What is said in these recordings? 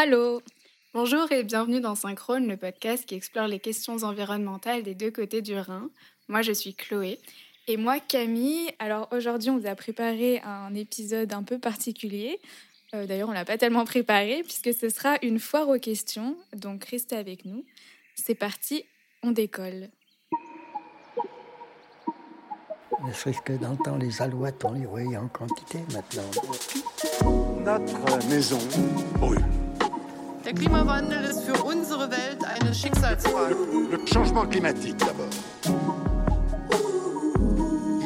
Allô Bonjour et bienvenue dans Synchrone, le podcast qui explore les questions environnementales des deux côtés du Rhin. Moi, je suis Chloé. Et moi, Camille. Alors aujourd'hui, on vous a préparé un épisode un peu particulier. Euh, D'ailleurs, on l'a pas tellement préparé puisque ce sera une foire aux questions. Donc restez avec nous. C'est parti, on décolle. Ne serait-ce que dans le temps, les alouettes, on les voyait en quantité maintenant. Notre maison brûle. Der Klimawandel ist für unsere Welt eine Schicksalsfrage. Le changement climatique d'abord.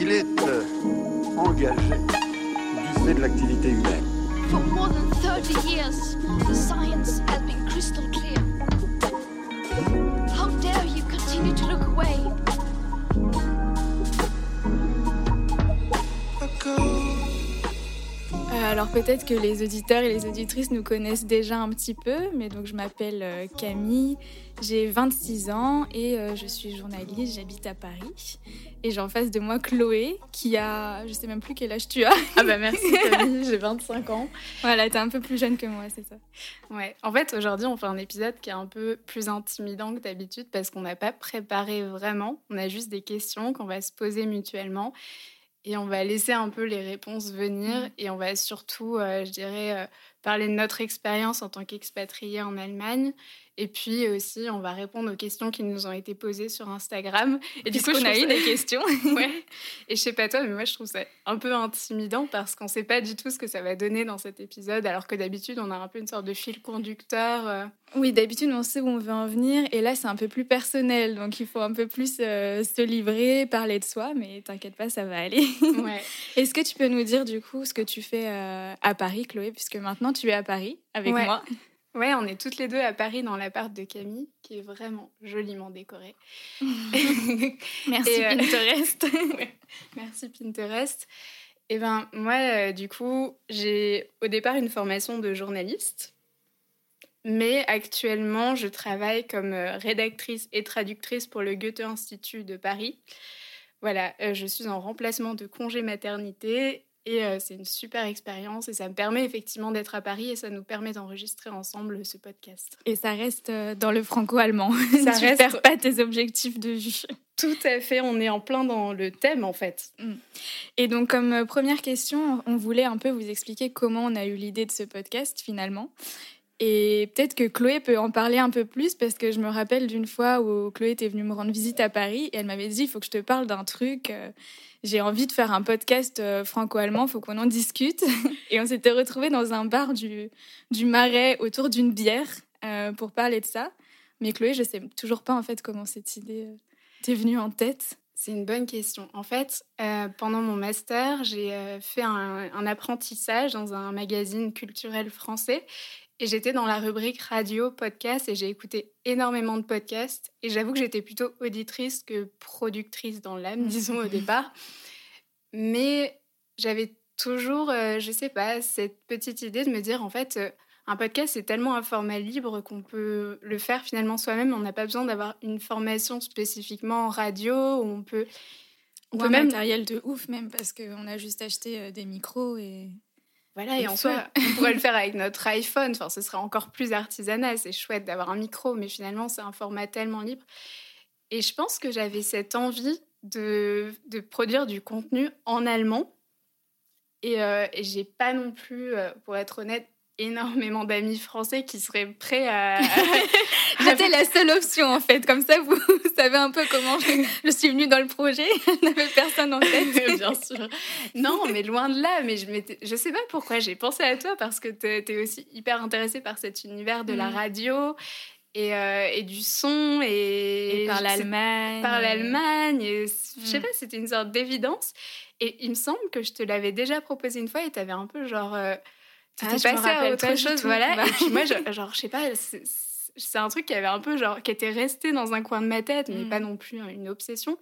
Il est euh, engagé du fait de l'activité humaine. For more than 30 years, the science has been crystal clear. How dare you continue to look away? Alors peut-être que les auditeurs et les auditrices nous connaissent déjà un petit peu, mais donc je m'appelle euh, Camille, j'ai 26 ans et euh, je suis journaliste, j'habite à Paris. Et j'ai en face de moi Chloé qui a, je sais même plus quel âge tu as. Ah bah merci Camille, j'ai 25 ans. Voilà, t'es un peu plus jeune que moi, c'est ça. Ouais, en fait aujourd'hui on fait un épisode qui est un peu plus intimidant que d'habitude parce qu'on n'a pas préparé vraiment, on a juste des questions qu'on va se poser mutuellement et on va laisser un peu les réponses venir et on va surtout, euh, je dirais, euh, parler de notre expérience en tant qu'expatriés en Allemagne. Et puis aussi, on va répondre aux questions qui nous ont été posées sur Instagram. Et du coup, je a eu ça- des questions. ouais. Et je sais pas toi, mais moi, je trouve ça un peu intimidant parce qu'on sait pas du tout ce que ça va donner dans cet épisode, alors que d'habitude, on a un peu une sorte de fil conducteur. euh. Oui, d'habitude, on sait où on veut en venir. Et là, c'est un peu plus personnel. Donc, il faut un peu plus euh, se livrer, parler de soi. Mais t'inquiète pas, ça va aller. Ouais. Est-ce que tu peux nous dire, du coup, ce que tu fais euh, à Paris, Chloé? Puisque maintenant, tu es à Paris avec Ouais. moi. Ouais, on est toutes les deux à Paris dans l'appart de Camille, qui est vraiment joliment décoré. Merci, euh, Pinterest. Ouais. Merci Pinterest. Et ben moi, euh, du coup, j'ai au départ une formation de journaliste, mais actuellement, je travaille comme euh, rédactrice et traductrice pour le Goethe Institut de Paris. Voilà, je suis en remplacement de congé maternité et euh, c'est une super expérience et ça me permet effectivement d'être à Paris et ça nous permet d'enregistrer ensemble ce podcast. Et ça reste euh, dans le franco-allemand. Ça tu reste- perds pas tes objectifs de vue. Tout à fait, on est en plein dans le thème en fait. Et donc, comme euh, première question, on voulait un peu vous expliquer comment on a eu l'idée de ce podcast finalement. Et peut-être que Chloé peut en parler un peu plus parce que je me rappelle d'une fois où Chloé était venue me rendre visite à Paris et elle m'avait dit il faut que je te parle d'un truc. euh, J'ai envie de faire un podcast euh, franco-allemand, faut qu'on en discute. Et on s'était retrouvés dans un bar du, du Marais autour d'une bière euh, pour parler de ça. Mais Chloé, je sais toujours pas en fait comment cette idée euh, t'est venue en tête. C'est une bonne question. En fait, euh, pendant mon master, j'ai fait un apprentissage dans un magazine culturel français et j'étais dans la rubrique radio, podcast et j'ai écouté énormément de podcasts et j'avoue que j'étais plutôt auditrice que productrice dans l'âme, disons au départ. Mais j'avais toujours, euh, je sais pas, cette petite idée de me dire en fait, euh, un podcast c'est tellement un format libre qu'on peut le faire finalement soi-même. On n'a pas besoin d'avoir une formation spécifiquement en radio. où On peut, on Ou peut un même, matériel de ouf même parce qu'on a juste acheté euh, des micros et voilà, et et en soi, on pourrait le faire avec notre iPhone. Enfin, ce serait encore plus artisanal. C'est chouette d'avoir un micro, mais finalement, c'est un format tellement libre. Et je pense que j'avais cette envie de, de produire du contenu en allemand. Et, euh, et j'ai pas non plus, euh, pour être honnête, énormément d'amis français qui seraient prêts à. J'étais la seule option en fait, comme ça vous, vous savez un peu comment je, je suis venue dans le projet. Je n'avais personne en tête. Bien sûr. Non, mais loin de là. Mais je, je sais pas pourquoi j'ai pensé à toi parce que tu es aussi hyper intéressée par cet univers de la Mm. radio et, euh, et du son et, Et par l'Allemagne. Par l'Allemagne. et Je sais Mm. pas, c'était une sorte d'évidence. Et il me semble que je te l'avais déjà proposé une fois et tu avais un peu genre. euh, tu Ah, passé à autre pas chose, voilà. Bah. Et puis moi, je- genre, je sais pas, c'est- un truc qui avait un peu genre, qui était resté dans un coin de ma tête, mais Mm. pas non plus hein, une obsession.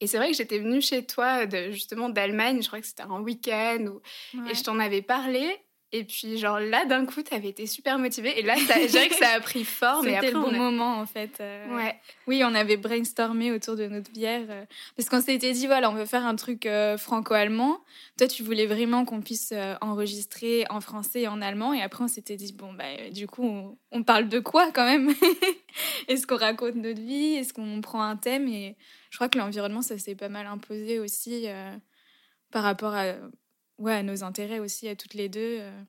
Et c'est vrai que j'étais venue chez toi, de, justement d'Allemagne, je crois que c'était un week-end, Ouais. et je t'en avais parlé, Et puis, genre là, d'un coup, t'avais été super motivée. Et là, ça- je dirais que ça a pris forme. C'était le bon a- moment en fait. euh, Ouais. Oui, on avait brainstormé autour de notre bière euh, parce qu'on s'était dit voilà, on veut faire un truc euh, franco-allemand. Toi, tu voulais vraiment qu'on puisse enregistrer en français et en allemand. Et après, on s'était dit bon bah du coup, on, on parle de quoi quand même? Est-ce qu'on raconte notre vie? Est-ce qu'on prend un thème? Et je crois que l'environnement, ça s'est pas mal imposé aussi par rapport à ouais à nos intérêts aussi à toutes les deux. euh.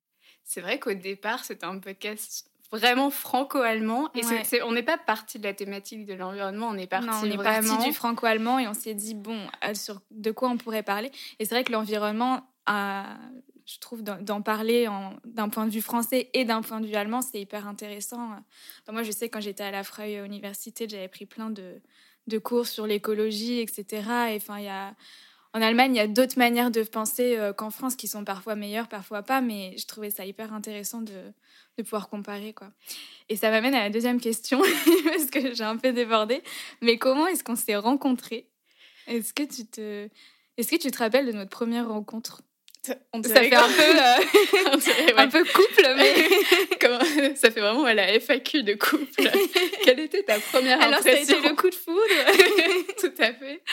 C'est vrai qu'au départ, c'était un podcast vraiment franco-allemand. Et on n'est pas parti de la thématique de l'environnement, on est parti Non, on est vraiment... parti du franco-allemand et on s'est dit, bon, euh, sur de quoi on pourrait parler. Et c'est vrai que l'environnement, a- je trouve, d'en parler d'un point de vue français et d'un point de vue allemand, c'est hyper intéressant. Enfin, moi, je sais, quand j'étais à la Freie Université, j'avais pris plein de, de cours sur l'écologie, etc. Et enfin, il y a... En Allemagne, il y a d'autres manières de penser euh, qu'en France qui sont parfois meilleures, parfois pas, mais je trouvais ça hyper intéressant de, de pouvoir comparer. Quoi. Et ça m'amène à la deuxième question, parce que j'ai un peu débordé. Mais comment est-ce qu'on s'est rencontrés? Est-ce que tu te... Est-ce que tu te rappelles de notre première rencontre? On Ça fait un peu, euh, un peu couple, mais... Ça fait vraiment la FAQ de couple. Quelle était ta première Alors, ça a impression? été le coup de foudre. Tout à fait.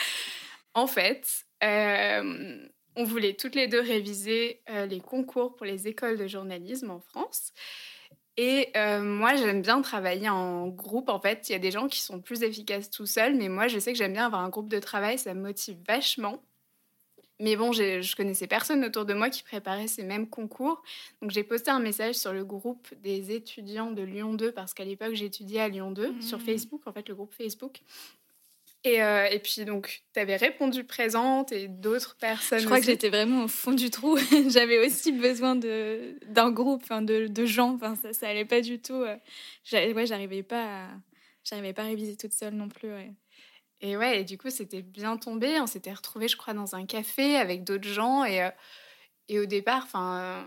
En fait, euh, on voulait toutes les deux réviser euh, les concours pour les écoles de journalisme en France. Et euh, moi, j'aime bien travailler en groupe. En fait, il y a des gens qui sont plus efficaces tout seuls, mais moi, je sais que j'aime bien avoir un groupe de travail. Ça me motive vachement. Mais bon, je connaissais personne autour de moi qui préparait ces mêmes concours. Donc, j'ai posté un message sur le groupe des étudiants de Lyon 2, parce qu'à l'époque, j'étudiais à Lyon 2, sur Mhm. Facebook, en fait, le groupe Facebook. Et, euh, et puis, donc, tu avais répondu présente et d'autres personnes. Je crois que j'étais vraiment au fond du trou. J'avais aussi besoin de d'un groupe, enfin de, de gens. Enfin, ça, ça allait pas du tout. euh. Ouais, j'arrivais pas, à... j'arrivais pas à réviser toute seule non plus. ouais. Et ouais, et du coup, c'était bien tombé. On s'était retrouvés, je crois, dans un café avec d'autres gens. Et, euh, et au départ, enfin,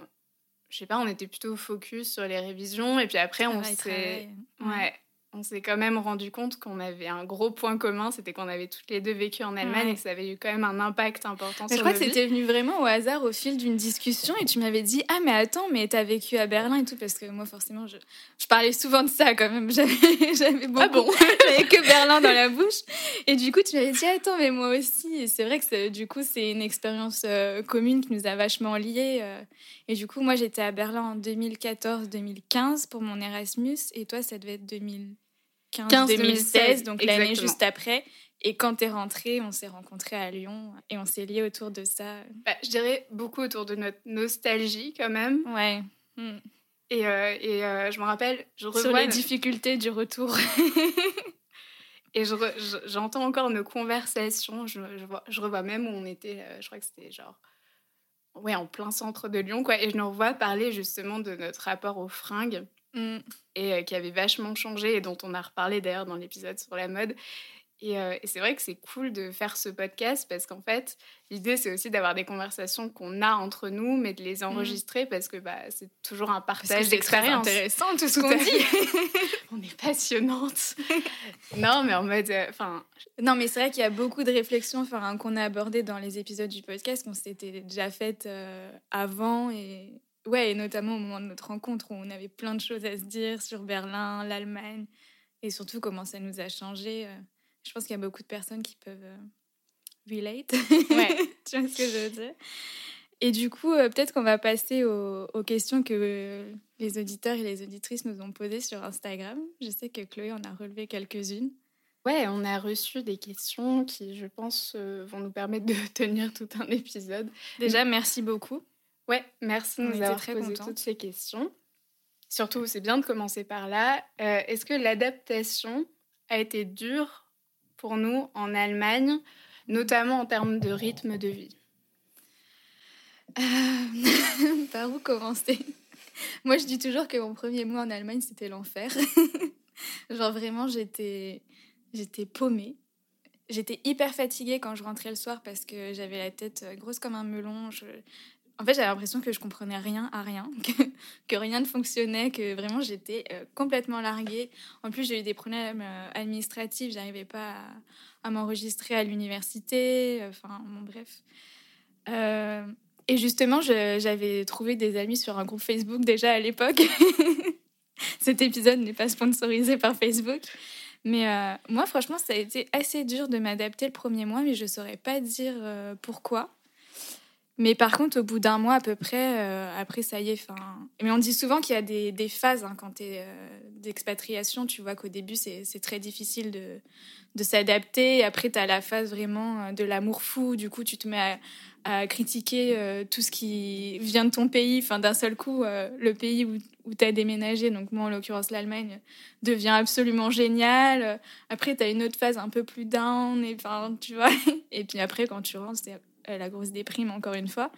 je sais pas, on était plutôt focus sur les révisions. Et puis après, on s'est. Ouais. On s'est quand même rendu compte qu'on avait un gros point commun, c'était qu'on avait toutes les deux vécu en Allemagne Ouais. et que ça avait eu quand même un impact important Mais je sur crois nos que c'était venu vraiment au hasard au fil d'une discussion et tu m'avais dit ah mais attends mais t'as vécu à Berlin et tout parce que moi forcément je, je parlais souvent de ça quand même j'avais j'avais beaucoup Ah bon j'avais que Berlin dans la bouche et du coup tu m'avais dit attends mais moi aussi et c'est vrai que du coup c'est une expérience euh, commune qui nous a vachement liés euh. et du coup moi j'étais à Berlin en 2014-2015 pour mon Erasmus et toi ça devait être 2015-2016 donc l'année juste après et quand t'es rentrée, on s'est rencontrés à Lyon et on s'est liés autour de ça. Bah, je dirais beaucoup autour de notre nostalgie quand même. Ouais. Mm. Et, euh, et euh, je me rappelle, je revois Sur les no- difficultés du retour. et je re- je- j'entends encore nos conversations. Je, je, vois, je revois même où on était. euh, je crois que c'était genre ouais en plein centre de Lyon quoi. Et je nous revois parler justement de notre rapport aux fringues Mm. et euh, qui avait vachement changé et dont on a reparlé d'ailleurs dans l'épisode sur la mode. Et, euh, et c'est vrai que c'est cool de faire ce podcast parce qu'en fait, l'idée c'est aussi d'avoir des conversations qu'on a entre nous, mais de les enregistrer parce que bah, c'est toujours un Mm. Partage c'est très d'expérience. intéressant tout ce qu'on dit. On est passionnante. non, mais en mode. euh, non, mais c'est vrai qu'il y a beaucoup de réflexions qu'on a abordées dans les épisodes du podcast qu'on s'était déjà faites euh, avant et ouais, et notamment au moment de notre rencontre où on avait plein de choses à se dire sur Berlin, l'Allemagne et surtout comment ça nous a changé. euh. Je pense qu'il y a beaucoup de personnes qui peuvent euh, relate. Ouais. tu vois ce que je veux dire? Et du coup, euh, peut-être qu'on va passer aux, aux questions que les auditeurs et les auditrices nous ont posées sur Instagram. Je sais que Chloé en a relevé quelques-unes. ouais, on a reçu des questions qui, je pense, vont nous permettre de tenir tout un épisode. Déjà, merci beaucoup. Ouais, merci de nous avoir très posé toutes ces questions. Surtout, c'est bien de commencer par là. Euh, Est-ce que l'adaptation a été dure pour nous en Allemagne, notamment en termes de rythme de vie? Euh, Par où commencer? Moi, je dis toujours que mon premier mois en Allemagne, c'était l'enfer. Genre vraiment, j'étais, j'étais paumée. J'étais hyper fatiguée quand je rentrais le soir parce que j'avais la tête euh, grosse comme un melon. Je- En fait, j'avais l'impression que je comprenais rien à rien, que, rien ne fonctionnait, que vraiment j'étais euh, complètement larguée. En plus, j'ai eu des problèmes euh, administratifs. J'arrivais pas à, m'enregistrer à l'université. Enfin, bon, bref. Euh, Et justement, j'avais trouvé des amis sur un groupe Facebook déjà à l'époque. Cet épisode n'est pas sponsorisé par Facebook. Mais euh, moi, franchement, ça a été assez dur de m'adapter le premier mois, mais je ne saurais pas dire euh, pourquoi. Mais par contre, au bout d'un mois à peu près, euh, après, ça y est. Enfin, Mais on dit souvent qu'il y a des, des phases hein, quand tu es d'expatriation. Tu vois qu'au début, c'est très difficile de, de s'adapter. Après, tu as la phase vraiment euh, de l'amour fou. Du coup, tu te mets à, à critiquer euh, tout ce qui vient de ton pays. Enfin, d'un seul coup, euh, le pays où, où tu as déménagé, donc moi en l'occurrence l'Allemagne, devient absolument génial. Après, tu as une autre phase un peu plus down. Et, enfin, tu vois. et puis après, quand tu rentres, c'est euh, la grosse déprime, encore une fois.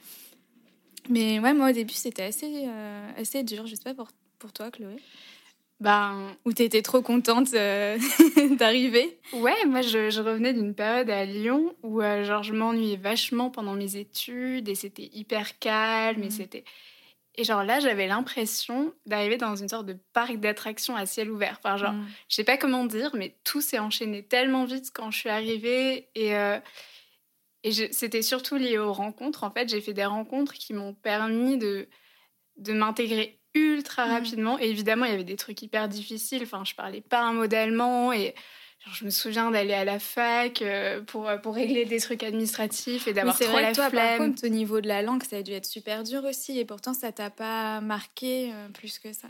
Mais ouais, moi au début, c'était assez, euh, assez dur. Je sais pas pour, pour toi, Chloé. Ben, Ou t'étais trop contente euh, d'arriver Ouais, moi je, je revenais d'une période à Lyon où euh, genre je m'ennuyais vachement pendant mes études et c'était hyper calme et Mhm. c'était et genre là j'avais l'impression d'arriver dans une sorte de parc d'attractions à ciel ouvert. Enfin genre Mm. je sais pas comment dire mais tout s'est enchaîné tellement vite quand je suis arrivée et euh, et c'était surtout lié aux rencontres. En fait, j'ai fait des rencontres qui m'ont permis de de m'intégrer ultra Mhm. rapidement. Et évidemment, il y avait des trucs hyper difficiles. Enfin, je parlais pas un mot d'allemand et genre, je me souviens d'aller à la fac euh, pour, pour régler des trucs administratifs et Oui, d'avoir c'est trop vrai la que toi, par flemme. contre, au niveau de la langue, ça a dû être super dur aussi. Et pourtant, ça t'a pas marqué euh, plus que ça.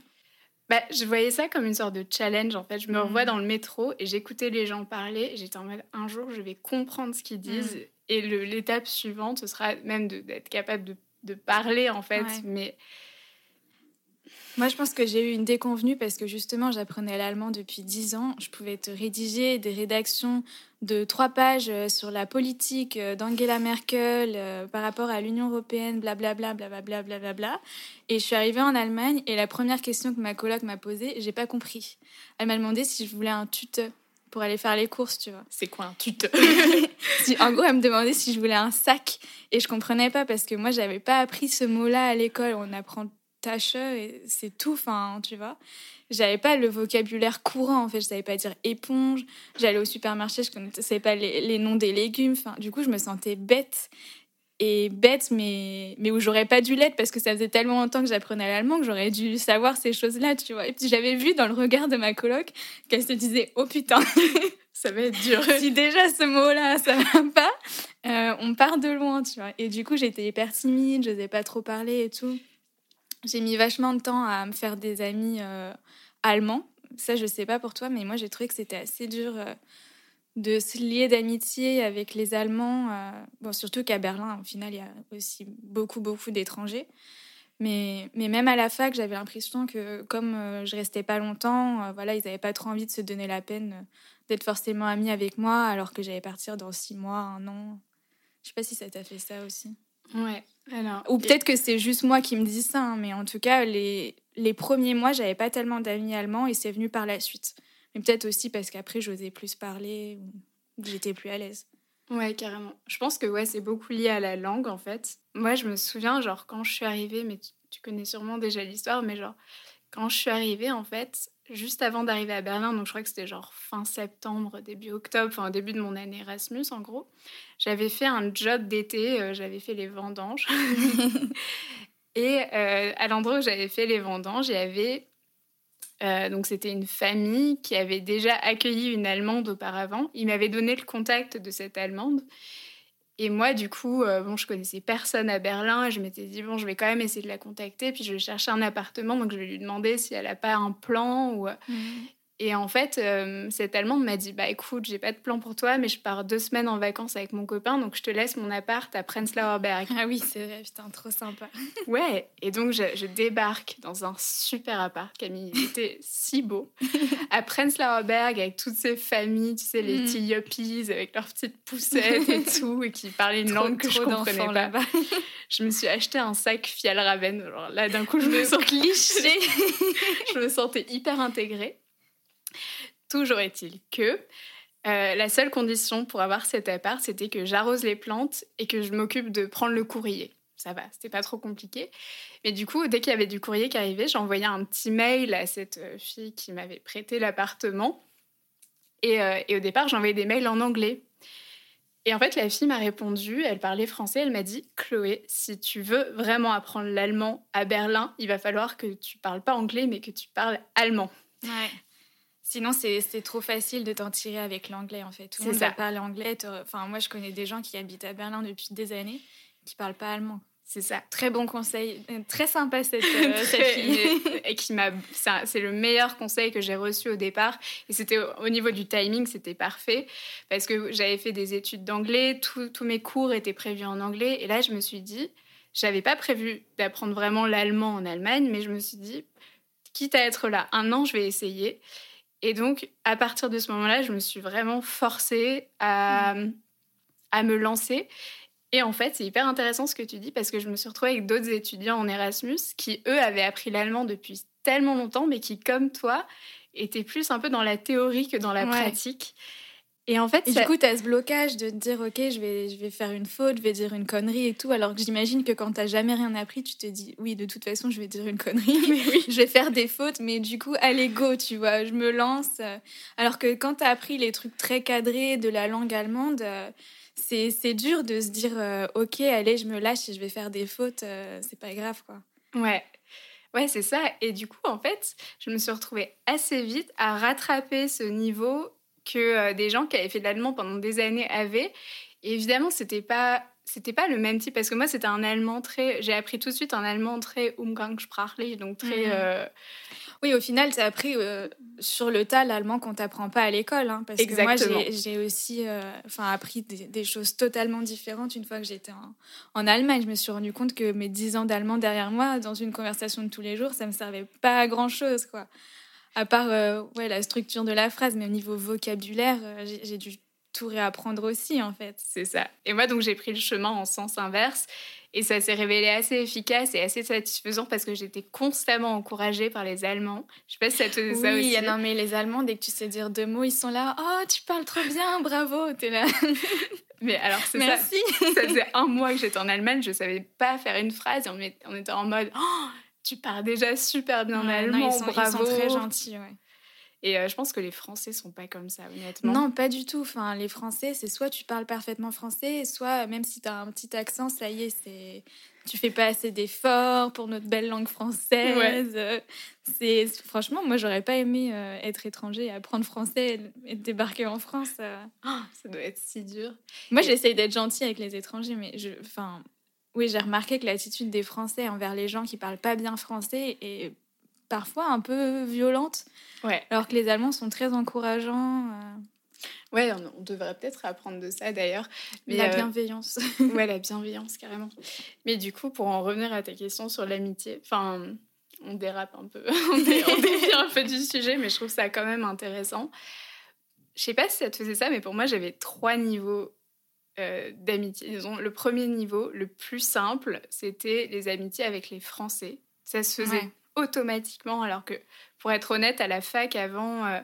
Bah, je voyais ça comme une sorte de challenge. En fait, je me Mhm. revois dans le métro et j'écoutais les gens parler. J'étais en mode un jour, je vais comprendre ce qu'ils disent. Mhm. Et l'étape suivante, ce sera même d'être capable de, de parler en fait. Ouais. Mais Moi, je pense que j'ai eu une déconvenue parce que justement, j'apprenais l'allemand depuis 10 ans. Je pouvais te rédiger des rédactions de trois pages euh, sur la politique euh, d'Angela Merkel euh, par rapport à l'Union européenne, blablabla, blablabla, blablabla. Et je suis arrivée en Allemagne et la première question que ma coloc m'a posée, j'ai pas compris. Elle m'a demandé si je voulais un tuteur pour aller faire les courses, tu vois. c'est quoi un tuteur Si- en gros, elle me demandait si je voulais un sac et je comprenais pas parce que moi, j'avais pas appris ce mot-là à l'école. On apprend tâche et c'est tout, enfin, tu vois. J'avais pas le vocabulaire courant en fait. Je savais pas dire éponge. J'allais au supermarché, je connaissais pas les, les noms des légumes. Enfin, du coup, je me sentais bête et bête, mais mais où j'aurais pas dû l'être parce que ça faisait tellement longtemps que j'apprenais l'allemand que j'aurais dû savoir ces choses-là, tu vois. Et puis j'avais vu dans le regard de ma coloc qu'elle se disait oh putain. Ça va être dur. si déjà ce mot-là, ça va pas, euh, on part de loin, tu vois. Et du coup, j'étais hyper timide, je n'osais pas trop parler et tout. J'ai mis vachement de temps à me faire des amis euh, allemands. Ça, je sais pas pour toi, mais moi, j'ai trouvé que c'était assez dur euh, de se lier d'amitié avec les Allemands. euh, bon, surtout qu'à Berlin, au final, il y a aussi beaucoup, beaucoup d'étrangers. Mais, mais même à la fac, j'avais l'impression que comme euh, je restais pas longtemps, euh, voilà, ils n'avaient pas trop envie de se donner la peine euh, d'être forcément amis avec moi, alors que j'allais partir dans six mois, un an. Je sais pas si ça t'a fait ça aussi. Ouais. Alors. Ou peut-être que c'est juste moi qui me dis ça, hein, mais en tout cas, les, les premiers mois, j'avais pas tellement d'amis allemands et c'est venu par la suite. Mais peut-être aussi parce qu'après, j'osais plus parler ou que j'étais plus à l'aise. Ouais, carrément. Je pense que ouais, c'est beaucoup lié à la langue en fait. Moi, je me souviens, genre, quand je suis arrivée, mais tu, tu connais sûrement déjà l'histoire, mais genre, quand je suis arrivée, en fait, juste avant d'arriver à Berlin, donc je crois que c'était genre fin septembre, début octobre, enfin, début de mon année Erasmus en gros, j'avais fait un job d'été, euh, j'avais fait les vendanges. Et euh, à l'endroit où j'avais fait les vendanges, il y avait. Euh, donc, c'était une famille qui avait déjà accueilli une Allemande auparavant. Il m'avait donné le contact de cette Allemande. Et moi, du coup, euh, bon, je connaissais personne à Berlin et je m'étais dit, bon, je vais quand même essayer de la contacter. Puis je vais chercher un appartement, donc je vais lui demander si elle n'a pas un plan. Ou... Et en fait, euh, cette Allemande m'a dit, bah écoute, j'ai pas de plan pour toi, mais je pars deux semaines en vacances avec mon copain, donc je te laisse mon appart à Prenzlauer Berg. Ah oui, c'est vrai, putain, trop sympa. Ouais, et donc je, je débarque dans un super appart, Camille. Il était si beau. À Prenzlauer Berg, avec toutes ces familles, tu sais, les Mm. Avec leurs petites poussettes et tout, et qui parlaient une langue que je Trop comprenais d'enfants pas. là-bas. Je me suis acheté un sac Fjallraven. Alors là, d'un coup, je me sens cliché. je me sentais hyper intégrée. Toujours est-il que euh, la seule condition pour avoir cet appart, c'était que j'arrose les plantes et que je m'occupe de prendre le courrier. Ça va, c'était pas trop compliqué. Mais du coup, dès qu'il y avait du courrier qui arrivait, j'envoyais un petit mail à cette euh, fille qui m'avait prêté l'appartement. Et, euh, et au départ, j'envoyais des mails en anglais. Et en fait, la fille m'a répondu, elle parlait français, elle m'a dit Chloé, si tu veux vraiment apprendre l'allemand à Berlin, il va falloir que tu parles pas anglais, mais que tu parles allemand. Ouais. Sinon, c'est trop facile de t'en tirer avec l'anglais, en fait. Tout le monde ça. va parler anglais. Enfin, moi, je connais des gens qui habitent à Berlin depuis des années qui parlent pas allemand. C'est ça. Très bon conseil. Euh, Très sympa, cette, euh, cette fille. et qui m'a c'est le meilleur conseil que j'ai reçu au départ et c'était au, au niveau du timing c'était parfait parce que j'avais fait des études d'anglais tous mes cours étaient prévus en anglais et là je me suis dit j'avais pas prévu d'apprendre vraiment l'allemand en Allemagne mais je me suis dit quitte à être là un an je vais essayer et donc à partir de ce moment-là je me suis vraiment forcée à, à me lancer et en fait, c'est hyper intéressant ce que tu dis parce que je me suis retrouvée avec d'autres étudiants en Erasmus qui, eux, avaient appris l'allemand depuis tellement longtemps, mais qui, comme toi, étaient plus un peu dans la théorie que dans la Ouais. pratique. Et en fait, Et ça- du coup, tu as ce blocage de te dire, OK, je vais, je vais faire une faute, je vais dire une connerie et tout. Alors que j'imagine que quand t'as jamais rien appris, tu te dis, oui, de toute façon, je vais dire une connerie. je vais faire des fautes, mais du coup, allez, go, tu vois, je me lance. Alors que quand t'as appris les trucs très cadrés de la langue allemande, c'est c'est dur de se dire, euh, OK, allez, je me lâche et je vais faire des fautes, euh, c'est pas grave, quoi. Ouais. Ouais, c'est ça. Et du coup, en fait, je me suis retrouvée assez vite à rattraper ce niveau que euh, des gens qui avaient fait de l'allemand pendant des années avaient. Et évidemment, c'était pas c'était pas le même type parce que moi c'était un allemand très j'ai appris tout de suite un allemand très umgangssprachlich donc très Mhm. euh, Oui, au final, tu as appris euh, sur le tas l'allemand qu'on t'apprend pas à l'école. hein, parce que Exactement. moi, j'ai- aussi euh, enfin, appris des, des choses totalement différentes une fois que j'étais en, en Allemagne. Je me suis rendu compte que mes 10 ans d'allemand derrière moi, dans une conversation de tous les jours, ça me servait pas à grand-chose. quoi. À part euh, ouais, la structure de la phrase, mais au niveau vocabulaire, euh, j'ai dû tout réapprendre aussi, en fait. C'est ça. Et moi, donc, j'ai pris le chemin en sens inverse. Et ça s'est révélé assez efficace et assez satisfaisant parce que j'étais constamment encouragée par les Allemands. Je sais pas si ça te faisait ça oui, aussi. non, mais les Allemands, dès que tu sais dire deux mots, ils sont là. Oh, tu parles trop bien, bravo, t'es là. Mais alors, c'est ça. Merci. Ça faisait un mois que j'étais en Allemagne, je savais pas faire une phrase et on était en mode Oh, tu parles déjà super bien Ouais, non, allemand, ils, sont, ils bravo. sont très gentils, ouais. Et euh, je pense que les Français sont pas comme ça, honnêtement. Non, pas du tout. Enfin, les Français, c'est soit tu parles parfaitement français, soit même si tu as un petit accent, ça y est, c'est tu fais pas assez d'efforts pour notre belle langue française. Euh, C'est franchement, moi, j'aurais pas aimé euh, être étranger, et apprendre français et débarquer en France. euh. Oh, ça doit être si dur. Moi, Et- j'essaye d'être gentille avec les étrangers, mais je, enfin, oui, j'ai remarqué que l'attitude des Français envers les gens qui parlent pas bien français est parfois un peu violente, Ouais, alors que les Allemands sont très encourageants. euh, ouais on, devrait peut-être apprendre de ça d'ailleurs. Mais la euh, bienveillance. Ouais, la bienveillance, carrément. Mais du coup, pour en revenir à ta question sur l'amitié, enfin, on dérape un peu, on, dé- on dévie un peu du sujet, mais je trouve ça quand même intéressant. Je sais pas si ça te faisait ça, mais pour moi, j'avais trois niveaux euh, d'amitié. Disons, le premier niveau, le plus simple, c'était les amitiés avec les Français. Ça se faisait Ouais. automatiquement, alors que, pour être honnête, à la fac, avant... euh,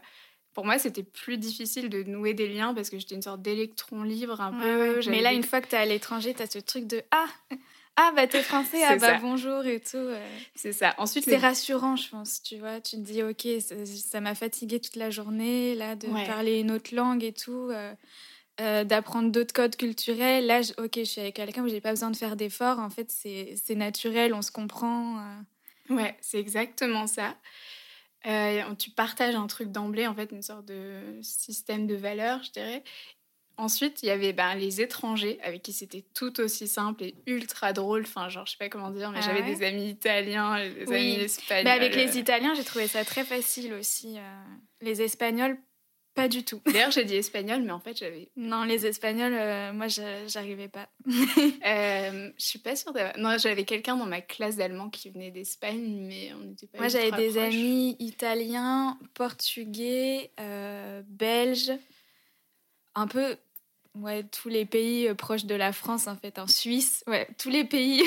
pour moi, c'était plus difficile de nouer des liens parce que j'étais une sorte d'électron libre un Ouais, peu. ouais. Mais là, une fois que t'es à l'étranger, t'as ce truc de ah ah bah t'es français ah bah ça. bonjour et tout. euh. C'est ça. Ensuite, C'est rassurant, je pense. Tu vois, tu te dis ok, ça- m'a fatigué toute la journée là de parler une autre langue et tout. euh, euh, d'apprendre d'autres codes culturels. Là, je- ok, je suis avec quelqu'un où j'ai pas besoin de faire d'efforts. En fait, c'est naturel, on se comprend. euh. Ouais, c'est exactement ça. Euh, tu partages un truc d'emblée, en fait, une sorte de système de valeurs, je dirais. Ensuite, il y avait ben, les étrangers avec qui c'était tout aussi simple et ultra drôle. Enfin, genre, je sais pas comment dire, mais Ah j'avais ouais? des amis italiens, des Oui. amis espagnols. Mais avec euh. les Italiens, j'ai trouvé ça très facile aussi. euh. Les Espagnols, pas du tout. D'ailleurs, j'ai dit espagnol, mais en fait, j'avais. Non, les Espagnols, euh, moi, j'arrivais pas. Euh, je suis pas sûre d'avoir. Non, j'avais quelqu'un dans ma classe d'allemand qui venait d'Espagne, mais on n'était pas. Moi, j'avais des proches. amis italiens, portugais, euh, belges, un peu, ouais, tous les pays euh, proches de la France, en fait, en Suisse, ouais, tous les pays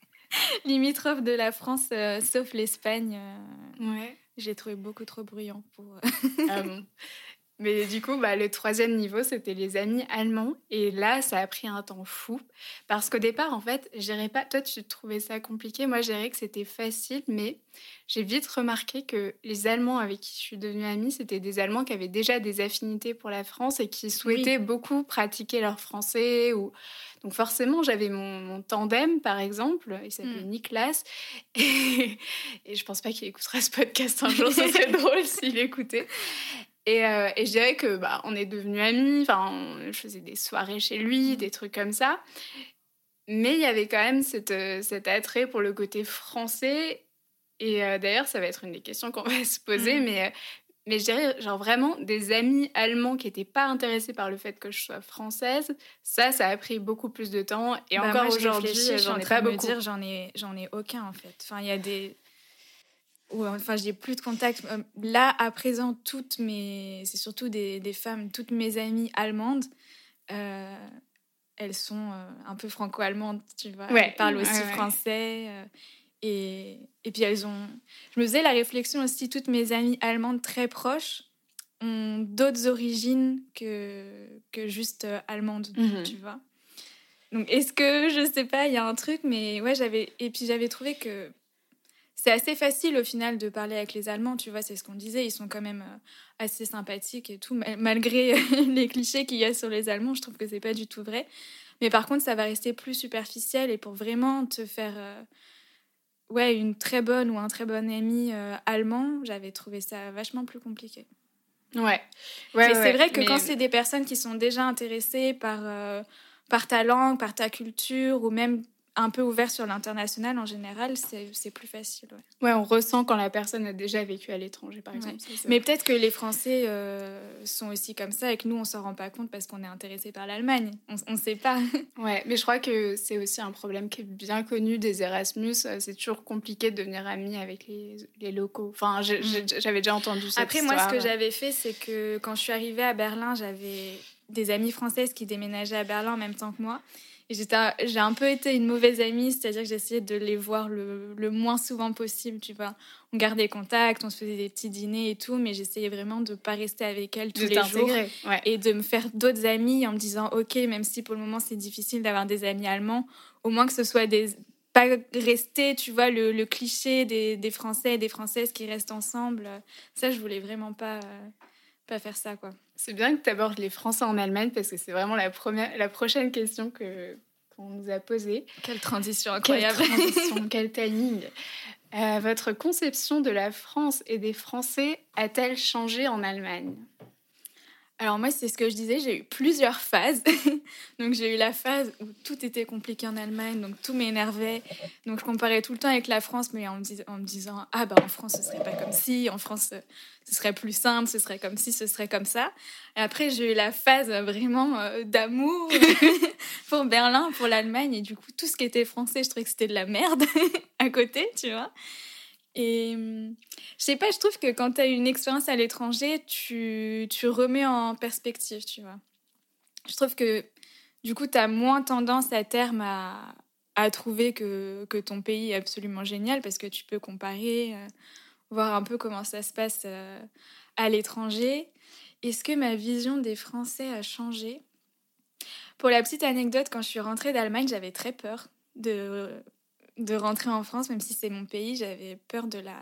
limitrophes de la France, sauf l'Espagne. Ouais. J'ai trouvé beaucoup trop bruyant pour. Ah bon. Mais du coup, bah, le troisième niveau, c'était les amis allemands. Et là, ça a pris un temps fou. Parce qu'au départ, en fait, j'irais pas. Toi, tu trouvais ça compliqué. Moi, je dirais que c'était facile. Mais j'ai vite remarqué que les Allemands avec qui je suis devenue amie, c'était des Allemands qui avaient déjà des affinités pour la France et qui souhaitaient beaucoup pratiquer leur français. Ou... Donc, forcément, j'avais mon, mon tandem, par exemple. Il s'appelait Mm. Niklas. Et... et je pense pas qu'il écoutera ce podcast un jour. Ça serait drôle s'il écoutait. Et, euh, et je dirais que bah, on est devenus amis. Enfin, on- je faisais des soirées chez lui, des trucs comme ça. Mais il y avait quand même cette, euh, cet attrait pour le côté français. Et euh, d'ailleurs, ça va être une des questions qu'on va se poser. Mhm. Mais, mais je dirais, genre vraiment, des amis allemands qui n'étaient pas intéressés par le fait que je sois française, ça, ça a pris beaucoup plus de temps. Et Bah, encore aujourd'hui, j'en en ai pas beaucoup. dire, j'en ai, j'en ai aucun en fait. Enfin, il y a des. Ou enfin, j'ai plus de contact. Euh, Là, à présent, toutes mes. C'est surtout des, des femmes, toutes mes amies allemandes, euh, elles sont euh, un peu franco-allemandes, tu vois. Ouais, Elles parlent aussi ouais, français. euh, et, et puis elles ont. Je me faisais la réflexion aussi, toutes mes amies allemandes très proches ont d'autres origines que, que juste allemandes, Mhm. tu vois. Donc, est-ce que, je sais pas, il y a un truc, mais ouais, j'avais. Et puis, j'avais trouvé que c'est assez facile au final de parler avec les Allemands, tu vois, c'est ce qu'on disait, ils sont quand même euh, assez sympathiques et tout, mal- malgré les clichés qu'il y a sur les Allemands, je trouve que c'est pas du tout vrai. Mais par contre, ça va rester plus superficiel et pour vraiment te faire. euh, Ouais, une très bonne ou un très bon ami euh, allemand, j'avais trouvé ça vachement plus compliqué. Ouais. ouais, ouais, c'est vrai que Mais- quand c'est des personnes qui sont déjà intéressées par, euh, par ta langue, par ta culture, ou même un peu ouvertes sur l'international en général, c'est plus facile. ouais. Ouais, on ressent quand la personne a déjà vécu à l'étranger, par exemple. Ouais. Mais peut-être que les Français euh, sont aussi comme ça et que nous, on s'en rend pas compte parce qu'on est intéressé par l'Allemagne. On ne sait pas. Ouais, mais je crois que c'est aussi un problème qui est bien connu des Erasmus. Euh, C'est toujours compliqué de devenir ami avec les, les locaux. Enfin, j'ai- j'avais déjà entendu ça. Mm. Après, moi, ce que j'avais fait, c'est que quand je suis arrivée à Berlin, j'avais des amies françaises qui déménageaient à Berlin en même temps que moi. J'ai un peu été une mauvaise amie, c'est-à-dire que j'essayais de les voir le, le moins souvent possible, tu vois. On gardait contact, on se faisait des petits dîners et tout, mais j'essayais vraiment de pas rester avec elles tous de les jours. Ouais. et de me faire d'autres amis en me disant ok même si pour le moment c'est difficile d'avoir des amis allemands au moins que ce soit des pas rester tu vois le, le cliché des, des français et des françaises qui restent ensemble ça je voulais vraiment pas pas faire ça quoi C'est bien que tu abordes les Français en Allemagne parce que c'est vraiment la, première, la prochaine question que qu'on nous a posée. quelle transition Quelle incroyable transition, quel timing. Euh, votre conception de la France et des Français a-t-elle changé en Allemagne? Alors moi, c'est ce que je disais, j'ai eu plusieurs phases. donc j'ai eu la phase où tout était compliqué en Allemagne, donc tout m'énervait. Donc je comparais tout le temps avec la France, mais en me, disant, ah bah en France, ce serait pas comme si, en France, ce serait plus simple, ce serait comme si, ce serait comme ça. Et après, j'ai eu la phase vraiment euh, d'amour pour Berlin, pour l'Allemagne, et du coup, tout ce qui était français, je trouvais que c'était de la merde à côté, tu vois. Et hum, je sais pas, je trouve que quand tu as une expérience à l'étranger, tu, tu remets en perspective, tu vois. Je trouve que du coup, tu as moins tendance à terme à, à trouver que, que ton pays est absolument génial parce que tu peux comparer, euh, voir un peu comment ça se passe euh, à l'étranger. Est-ce que ma vision des Français a changé? Pour la petite anecdote, quand je suis rentrée d'Allemagne, j'avais très peur de, de rentrer en France, même si c'est mon pays, j'avais peur de la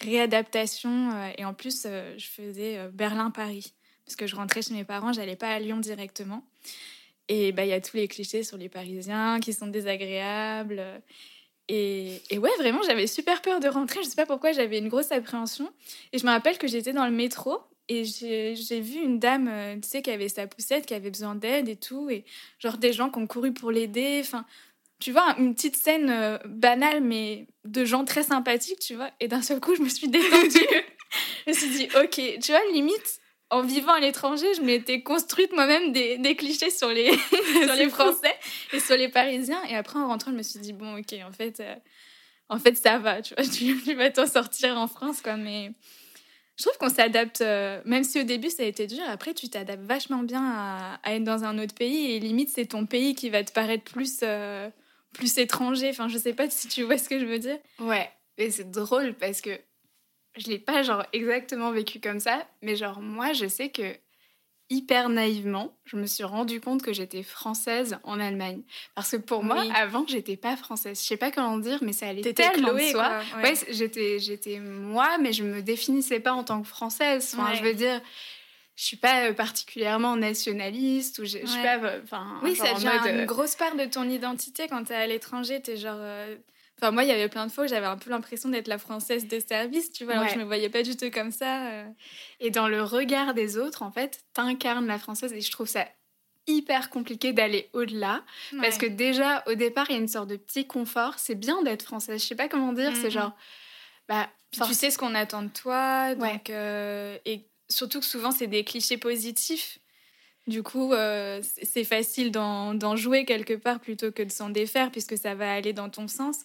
réadaptation. euh, et en plus, euh, je faisais euh, Berlin-Paris. Parce que je rentrais chez mes parents, j'allais pas à Lyon directement. Et bah, il y a tous les clichés sur les Parisiens qui sont désagréables. Et, et ouais, vraiment, j'avais super peur de rentrer. Je sais pas pourquoi, j'avais une grosse appréhension. Et je me rappelle que j'étais dans le métro et j'ai vu une dame, tu sais, qui avait sa poussette, qui avait besoin d'aide et tout. Et genre des gens qui ont couru pour l'aider. Enfin, tu vois, une petite scène euh, banale, mais de gens très sympathiques, tu vois. Et d'un seul coup, je me suis détendue. je me suis dit, ok, tu vois, limite, en vivant à l'étranger, je m'étais construite moi-même des, des clichés sur les, sur les Français et sur les Parisiens. Et après, en rentrant, je me suis dit, bon, ok, en fait, euh, en fait ça va, tu vois, tu, tu vas t'en sortir en France, quoi. Mais je trouve qu'on s'adapte, euh, même si au début ça a été dur, après tu t'adaptes vachement bien à, à être dans un autre pays et limite c'est ton pays qui va te paraître plus, euh, plus étranger. Enfin, je sais pas si tu vois ce que je veux dire. Ouais, et c'est drôle parce que je l'ai pas genre exactement vécu comme ça, mais genre moi, je sais que hyper naïvement, je me suis rendu compte que j'étais française en Allemagne. Parce que pour moi, Oui. avant, j'étais pas française. Je sais pas comment dire, mais ça allait tellement Chloé, de soi. quoi, ouais. Ouais, j'étais, j'étais moi, mais je me définissais pas en tant que française. Enfin, Ouais. je veux dire, je suis pas euh, particulièrement nationaliste ou je je suis pas, euh, enfin, Oui, ça en devient mode, euh, une grosse part de ton identité quand t'es à l'étranger. T'es genre. euh, Enfin, moi, il y avait plein de fois où j'avais un peu l'impression d'être la française de service, tu vois. Alors, Ouais. je me voyais pas du tout comme ça. euh. Et dans le regard des autres, en fait, t'incarnes la française et je trouve ça hyper compliqué d'aller au-delà. Parce que déjà, au départ, il y a une sorte de petit confort. C'est bien d'être française. Je sais pas comment dire. C'est genre. Bah, Puis tu sais ce qu'on attend de toi. Donc, euh, et surtout que souvent, c'est des clichés positifs. Du coup, euh, c'est facile d'en jouer quelque part plutôt que de s'en défaire puisque ça va aller dans ton sens.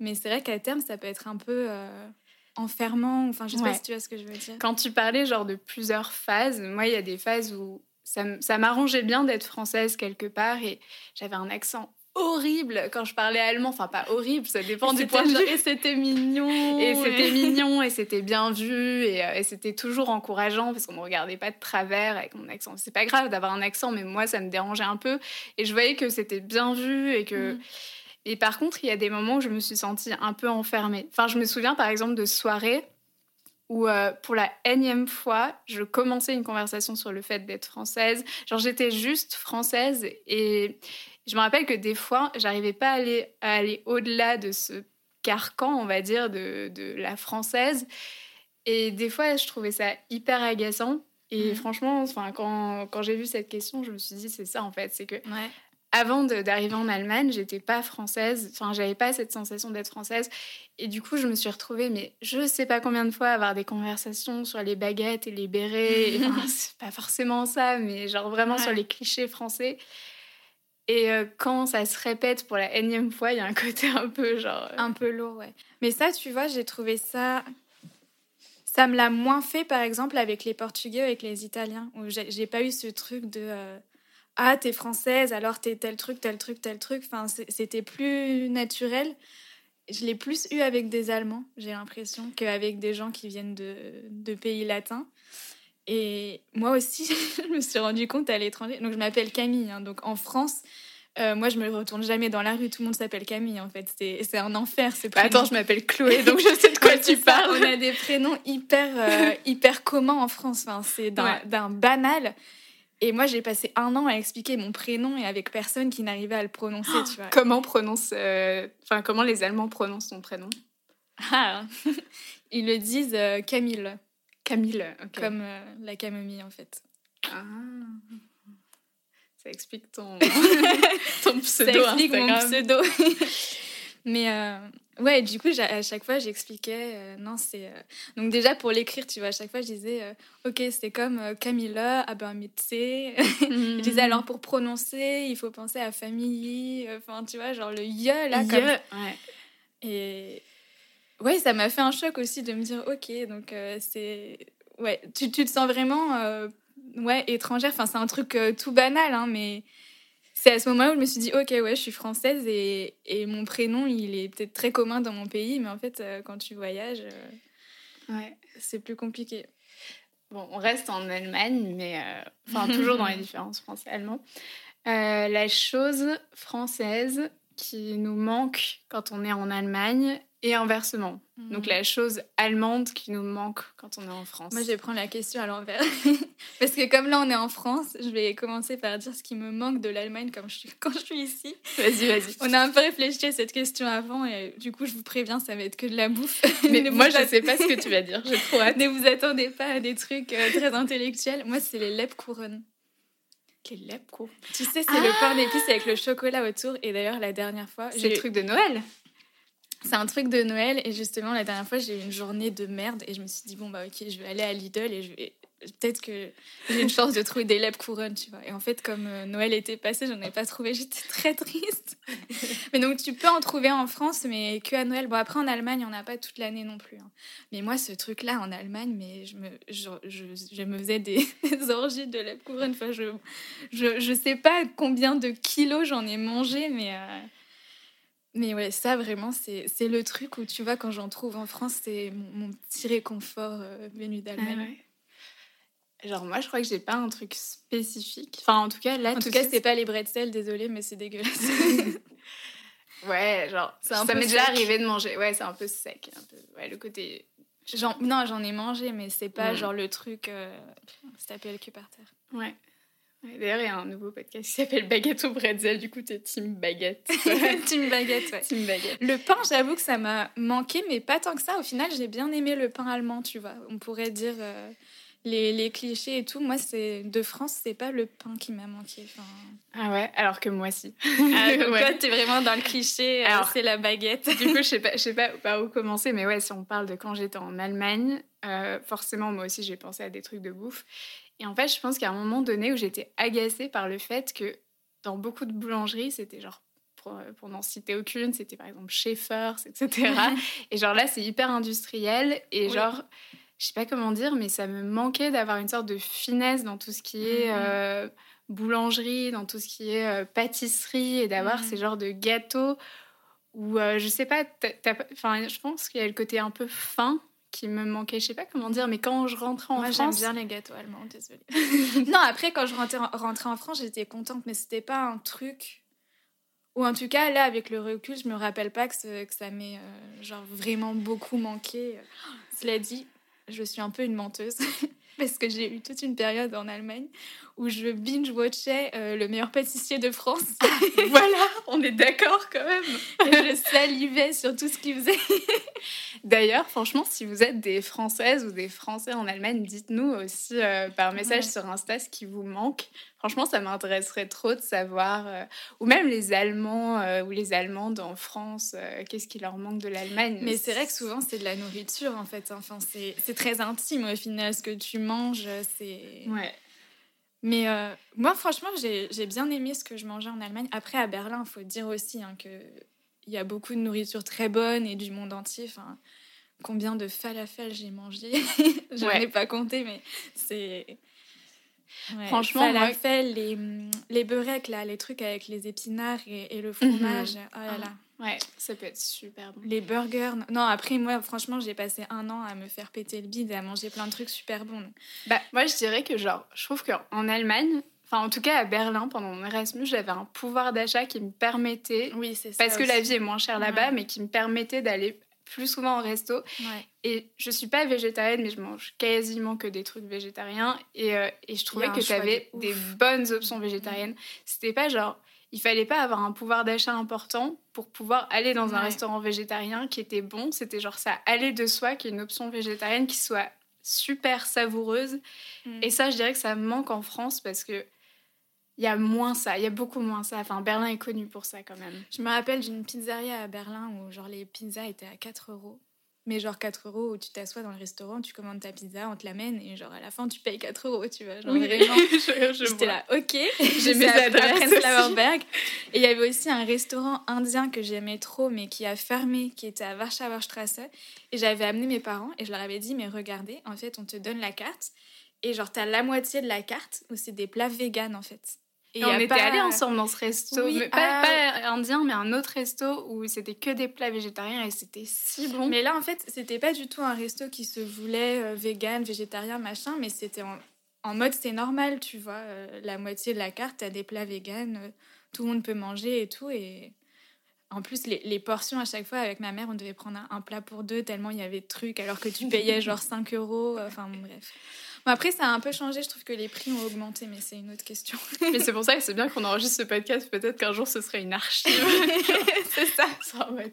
Mais c'est vrai qu'à terme, ça peut être un peu euh, enfermant. Enfin, je sais Ouais. pas si tu vois ce que je veux dire. Quand tu parlais genre de plusieurs phases, moi, il y a des phases où ça m'arrangeait bien d'être française quelque part et j'avais un accent horrible quand je parlais allemand. Enfin, pas horrible, ça dépend du point de vue. Et c'était mignon. Et c'était mignon et c'était bien vu et, euh, et c'était toujours encourageant parce qu'on me regardait pas de travers avec mon accent. C'est pas grave d'avoir un accent, mais moi ça me dérangeait un peu et je voyais que c'était bien vu et que. Mhm. Et par contre, il y a des moments où je me suis sentie un peu enfermée. Enfin, je me souviens par exemple de soirées où euh, pour la énième fois, je commençais une conversation sur le fait d'être française. Genre j'étais juste française et je me rappelle que des fois, j'arrivais pas à aller, à aller au-delà de ce carcan, on va dire, de, de la française. Et des fois, je trouvais ça hyper agaçant. Et Mhm. franchement, enfin, quand, quand j'ai vu cette question, je me suis dit, c'est ça en fait. C'est que Ouais. avant d'arriver en Allemagne, j'étais pas française. Enfin, j'avais pas cette sensation d'être française. Et du coup, je me suis retrouvée, mais je sais pas combien de fois, avoir des conversations sur les baguettes et les bérets. Et, Enfin, c'est pas forcément ça, mais genre vraiment Ouais. sur les clichés français. Et euh, quand ça se répète pour la énième fois, il y a un côté un peu genre. euh, Un peu lourd, ouais. Mais ça, tu vois, j'ai trouvé ça. Ça me l'a moins fait, par exemple, avec les Portugais avec les Italiens, où j'ai pas eu ce truc de euh, Ah, t'es française, alors t'es tel truc, tel truc, tel truc. Enfin, c'était plus naturel. Je l'ai plus eu avec des Allemands, j'ai l'impression, qu'avec des gens qui viennent de, de pays latins. Et moi aussi, je me suis rendu compte à l'étranger. Donc, je m'appelle Camille. hein. donc, en France, euh, moi, je me retourne jamais dans la rue. Tout le monde s'appelle Camille, en fait. C'est c'est un enfer, ce Bah, prénom. attends, je m'appelle Chloé, donc je sais de quoi Ouais, c'est tu ça. parles. On a des prénoms hyper, euh, hyper communs en France. Enfin, c'est d'un Ouais. banal. Et moi, j'ai passé un an à expliquer mon prénom et avec personne qui n'arrivait à le prononcer, tu vois. Comment prononce, euh, enfin comment les Allemands prononcent ton prénom? Ah, ils le disent Camille, Camille. ok. comme euh, la camomille, en fait. Ah. Ça explique ton, ton Ça pseudo explique mon Instagram. pseudo. Mais euh, ouais, du coup, à chaque fois, j'expliquais. euh, non, c'est. euh, Donc, déjà, pour l'écrire, tu vois, à chaque fois, je disais euh, Ok, c'est comme euh, Camilla, Abermitse. Je disais alors, pour prononcer, il faut penser à famille. euh, Enfin, tu vois, genre le ye, là, comme. Ouais. Et. Ouais, ça m'a fait un choc aussi de me dire Ok, donc euh, c'est. Ouais, tu, tu te sens vraiment. euh, Ouais, étrangère. Enfin, c'est un truc euh, tout banal, hein, mais c'est à ce moment-là où je me suis dit, ok, ouais, je suis française et, et mon prénom, il est peut-être très commun dans mon pays, mais en fait, quand tu voyages, Ouais. c'est plus compliqué. Bon, on reste en Allemagne, mais euh, enfin toujours dans les différences français-allemands. Euh, la chose française qui nous manque quand on est en Allemagne et inversement. Donc la chose allemande qui nous manque quand on est en France. Moi, je vais prendre la question à l'envers. Parce que comme là, on est en France, je vais commencer par dire ce qui me manque de l'Allemagne je suis, quand je suis ici. Vas-y, vas-y. On a un peu réfléchi à cette question avant et du coup, je vous préviens, ça va être que de la bouffe. Mais Ne moi, je sais pas ce que tu vas dire. J'ai trop hâte. Ne vous attendez pas à des trucs euh, très intellectuels. Moi, c'est les Lebkuchen. Les Lebkuchen. Tu sais, c'est le pain d'épices avec le chocolat autour. Et d'ailleurs, la dernière fois, C'est j'ai le truc de Noël. C'est un truc de Noël. Et justement, la dernière fois, j'ai eu une journée de merde. Et je me suis dit, bon, bah, ok, je vais aller à Lidl et je vais. Peut-être que j'ai une chance de trouver des Lebkuchen, tu vois. Et en fait, comme euh, Noël était passé, j'en ai pas trouvé. J'étais très triste. mais donc, tu peux en trouver en France, mais que à Noël. Bon, après, en Allemagne, on n'a pas toute l'année non plus. hein. Mais moi, ce truc-là, en Allemagne, mais je me, je, je, je me faisais des, des orgies de Lebkuchen. Enfin, je, je, je sais pas combien de kilos j'en ai mangé, mais. euh, Mais ouais, ça vraiment, c'est le truc où tu vois, quand j'en trouve en France, c'est mon, mon petit réconfort euh, venu Ah d'Allemagne. ouais. Genre, moi, je crois que j'ai pas un truc spécifique. Enfin, en tout cas, là, En tout cas, c'est pas les bretzels, désolé, mais c'est dégueulasse. Ouais, genre, ça m'est déjà arrivé de manger. Ouais, c'est un peu sec. Un peu... Ouais, le côté. J'en- non, j'en ai mangé, mais c'est pas Mm. genre le truc euh, se taper le cul par terre. Ouais. D'ailleurs, il y a un nouveau podcast qui s'appelle Baguette au bretzel. Du coup, t'es team baguette. Team baguette, ouais. team baguette. Le pain, j'avoue que ça m'a manqué, mais pas tant que ça. Au final, j'ai bien aimé le pain allemand, tu vois. On pourrait dire euh, les, les clichés et tout. Moi, c'est de France, c'est pas le pain qui m'a manqué. Ah ouais, alors que moi, si. ah, donc Ouais. Toi, t'es vraiment dans le cliché, euh, c'est la baguette. du coup, je sais pas, je sais pas par où commencer, mais ouais, si on parle de quand j'étais en Allemagne, euh, forcément, moi aussi, j'ai pensé à des trucs de bouffe. Et en fait, je pense qu'à un moment donné où j'étais agacée par le fait que dans beaucoup de boulangeries, c'était genre, pour, pour n'en citer aucune, c'était par exemple Schaeffers, etc. et genre là, c'est hyper industriel. Et Oui. genre, je sais pas comment dire, mais ça me manquait d'avoir une sorte de finesse dans tout ce qui est Mhm. euh, boulangerie, dans tout ce qui est euh, pâtisserie, et d'avoir Mhm. ces genres de gâteaux où, euh, je sais pas- enfin, je pense qu'il y a le côté un peu fin qui me manquait, je sais pas comment dire, mais quand je rentrais en Moi, j'aime France... bien les gâteaux allemands, désolée. non, après, quand je rentrais en, rentrais en France, j'étais contente, mais c'était pas un truc. Ou en tout cas, là, avec le recul, je me rappelle pas que, ça m'ait euh, genre vraiment beaucoup manqué. Cela dit, je suis un peu une menteuse. Parce que j'ai eu toute une période en Allemagne où je binge-watchais euh, le meilleur pâtissier de France. voilà, on est d'accord quand même je salivais sur tout ce qu'il faisait. D'ailleurs, franchement, si vous êtes des Françaises ou des Français en Allemagne, dites-nous aussi euh, par message Ouais. sur Insta ce qui vous manque. Franchement, ça m'intéresserait trop de savoir. euh, ou même les Allemands euh, ou les Allemandes en France, euh, qu'est-ce qui leur manque de l'Allemagne. Mais c'est vrai que souvent, c'est de la nourriture, en fait. Enfin, c'est c'est très intime, au final. Ce que tu manges, c'est... Ouais. Mais euh, moi, franchement, j'ai bien aimé ce que je mangeais en Allemagne. Après, à Berlin, il faut dire aussi hein, que il y a beaucoup de nourriture très bonne et du monde entier. Enfin, combien de falafel j'ai mangé? Je Ouais. n'ai pas compté, mais c'est... Ouais, Franchement, moi- falafel, les, hum, les beureks, là, les trucs avec les épinards et, et le fromage. Oh là Ah. là. Ouais, ça peut être super bon. Les burgers. Non, après, moi, franchement, j'ai passé un an à me faire péter le bide et à manger plein de trucs super bons. Bah, moi, je dirais que, genre, je trouve qu'en Allemagne, enfin, en tout cas à Berlin, pendant mon Erasmus, j'avais un pouvoir d'achat qui me permettait, Oui, c'est ça. parce que la vie est moins chère là-bas, Ouais. mais qui me permettait d'aller plus souvent au resto. Ouais. Et je suis pas végétarienne, mais je mange quasiment que des trucs végétariens. Et, euh, et je trouvais que tu choix de avais ouf. des bonnes options végétariennes. C'était pas genre, il fallait pas avoir un pouvoir d'achat important pour pouvoir aller dans un restaurant végétarien qui était bon. C'était genre ça allait de soi qu'il y ait une option végétarienne qui soit super savoureuse. Mm. Et ça, je dirais que ça me manque en France parce que il y a moins ça, il y a beaucoup moins ça. Enfin, Berlin est connu pour ça quand même. Je me rappelle d'une pizzeria à Berlin où genre les pizzas étaient à 4 euros. Mais genre 4 euros où tu t'assois dans le restaurant, tu commandes ta pizza, on te l'amène et genre à la fin tu payes 4 euros, tu vois. Genre vraiment. je, je J'étais là, ok. J'ai mes adresses. Et il y avait aussi un restaurant indien que j'aimais trop, mais qui a fermé, qui était à Warschauer Straße. Et j'avais amené mes parents et je leur avais dit, mais regardez, en fait, on te donne la carte. Et genre, t'as la moitié de la carte où c'est des plats véganes, en fait. Et il on était pas- allés ensemble dans ce resto, Oui, mais pas, pas indien, mais un autre resto où c'était que des plats végétariens et c'était si bon. Mais là, en fait, c'était pas du tout un resto qui se voulait euh, vegan, végétarien, machin, mais c'était en, en mode c'est normal, tu vois. euh, la moitié de la carte, t'as des plats vegan, euh, tout le monde peut manger et tout. Et en plus, les, les portions, à chaque fois, avec ma mère, on devait prendre un, un plat pour deux, tellement il y avait de trucs, alors que tu payais genre 5 euros. euh, Enfin, bon, bref. Bon, après, ça a un peu changé, je trouve que les prix ont augmenté, mais c'est une autre question. Mais c'est pour ça que c'est bien qu'on enregistre ce podcast. Peut-être qu'un jour ce serait une archive. c'est ça. Ça, en mode,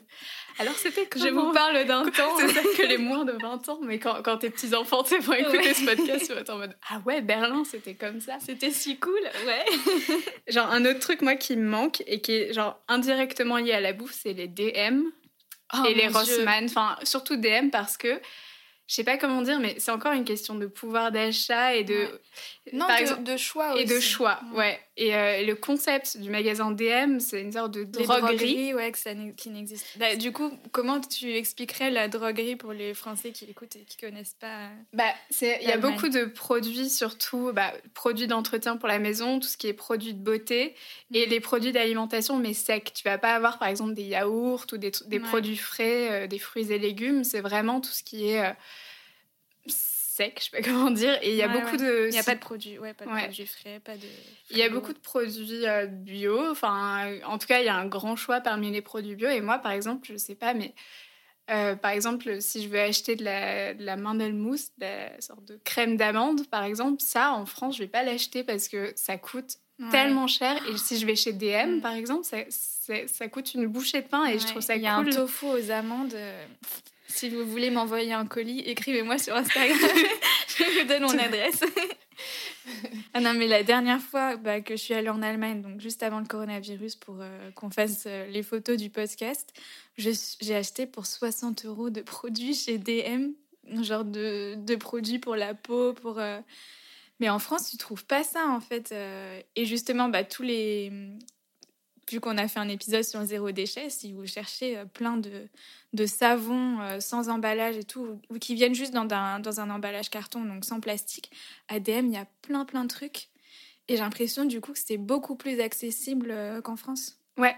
Alors c'était Je vous parle d'un temps. C'est ça que les moins de 20 ans, mais quand, quand tes petits-enfants vont écouter Ouais. ce podcast, tu vas être en mode Ah ouais, Berlin, c'était comme ça. C'était si cool, ouais. Genre, un autre truc, moi, qui me manque et qui est genre indirectement lié à la bouffe, c'est les DM Oh, et les. Rossmann. Enfin, surtout DM parce que je sais pas comment dire, mais c'est encore une question de pouvoir d'achat et de. Non, de, exemple, de choix aussi. et de choix, Ouais. ouais. Et euh, le concept du magasin DM, c'est une sorte de Les droguerie. ouais, que ça qui n'existe. Bah, du coup, comment tu expliquerais la droguerie pour les Français qui écoutent et qui connaissent pas Bah, c'est- il y a beaucoup de produits, surtout bah, produits d'entretien pour la maison, tout ce qui est produits de beauté et les produits d'alimentation, mais secs. Tu vas pas avoir, par exemple, des yaourts ou des, des Ouais. produits frais, euh, des fruits et légumes. C'est vraiment tout ce qui est euh, sec, je sais pas comment dire. Et il y a Ouais, beaucoup ouais. de... Il n'y a pas de produits, ouais, pas de produits frais, pas de. Il y a beaucoup de produits euh, bio. Enfin, en tout cas, il y a un grand choix parmi les produits bio. Et moi, par exemple, je sais pas, mais euh, par exemple, si je veux acheter de la, de la mandelmousse, de la sorte de crème d'amande, par exemple, ça, en France, je vais pas l'acheter parce que ça coûte Ouais. tellement cher. Et si je vais chez DM, Mm. par exemple, ça, ça coûte une bouchée de pain et je trouve ça Il y a cool. un tofu aux amandes. euh, Si vous voulez m'envoyer un colis, écrivez-moi sur Instagram. je vous donne mon adresse. ah non, mais la dernière fois bah, que je suis allée en Allemagne, donc juste avant le coronavirus, pour euh, qu'on fasse euh, les photos du podcast, j'ai acheté pour 60 euros de produits chez DM, genre de, de produits pour la peau, pour. euh, Mais en France, tu trouves pas ça en fait. euh, Et justement, bah, tous les. Vu qu'on a fait un épisode sur zéro déchet, si vous cherchez euh, plein de, de savons euh, sans emballage et tout, ou qui viennent juste dans un, dans un emballage carton, donc sans plastique, à DM, il y a plein plein de trucs. Et j'ai l'impression du coup que c'est beaucoup plus accessible qu'en France. Ouais,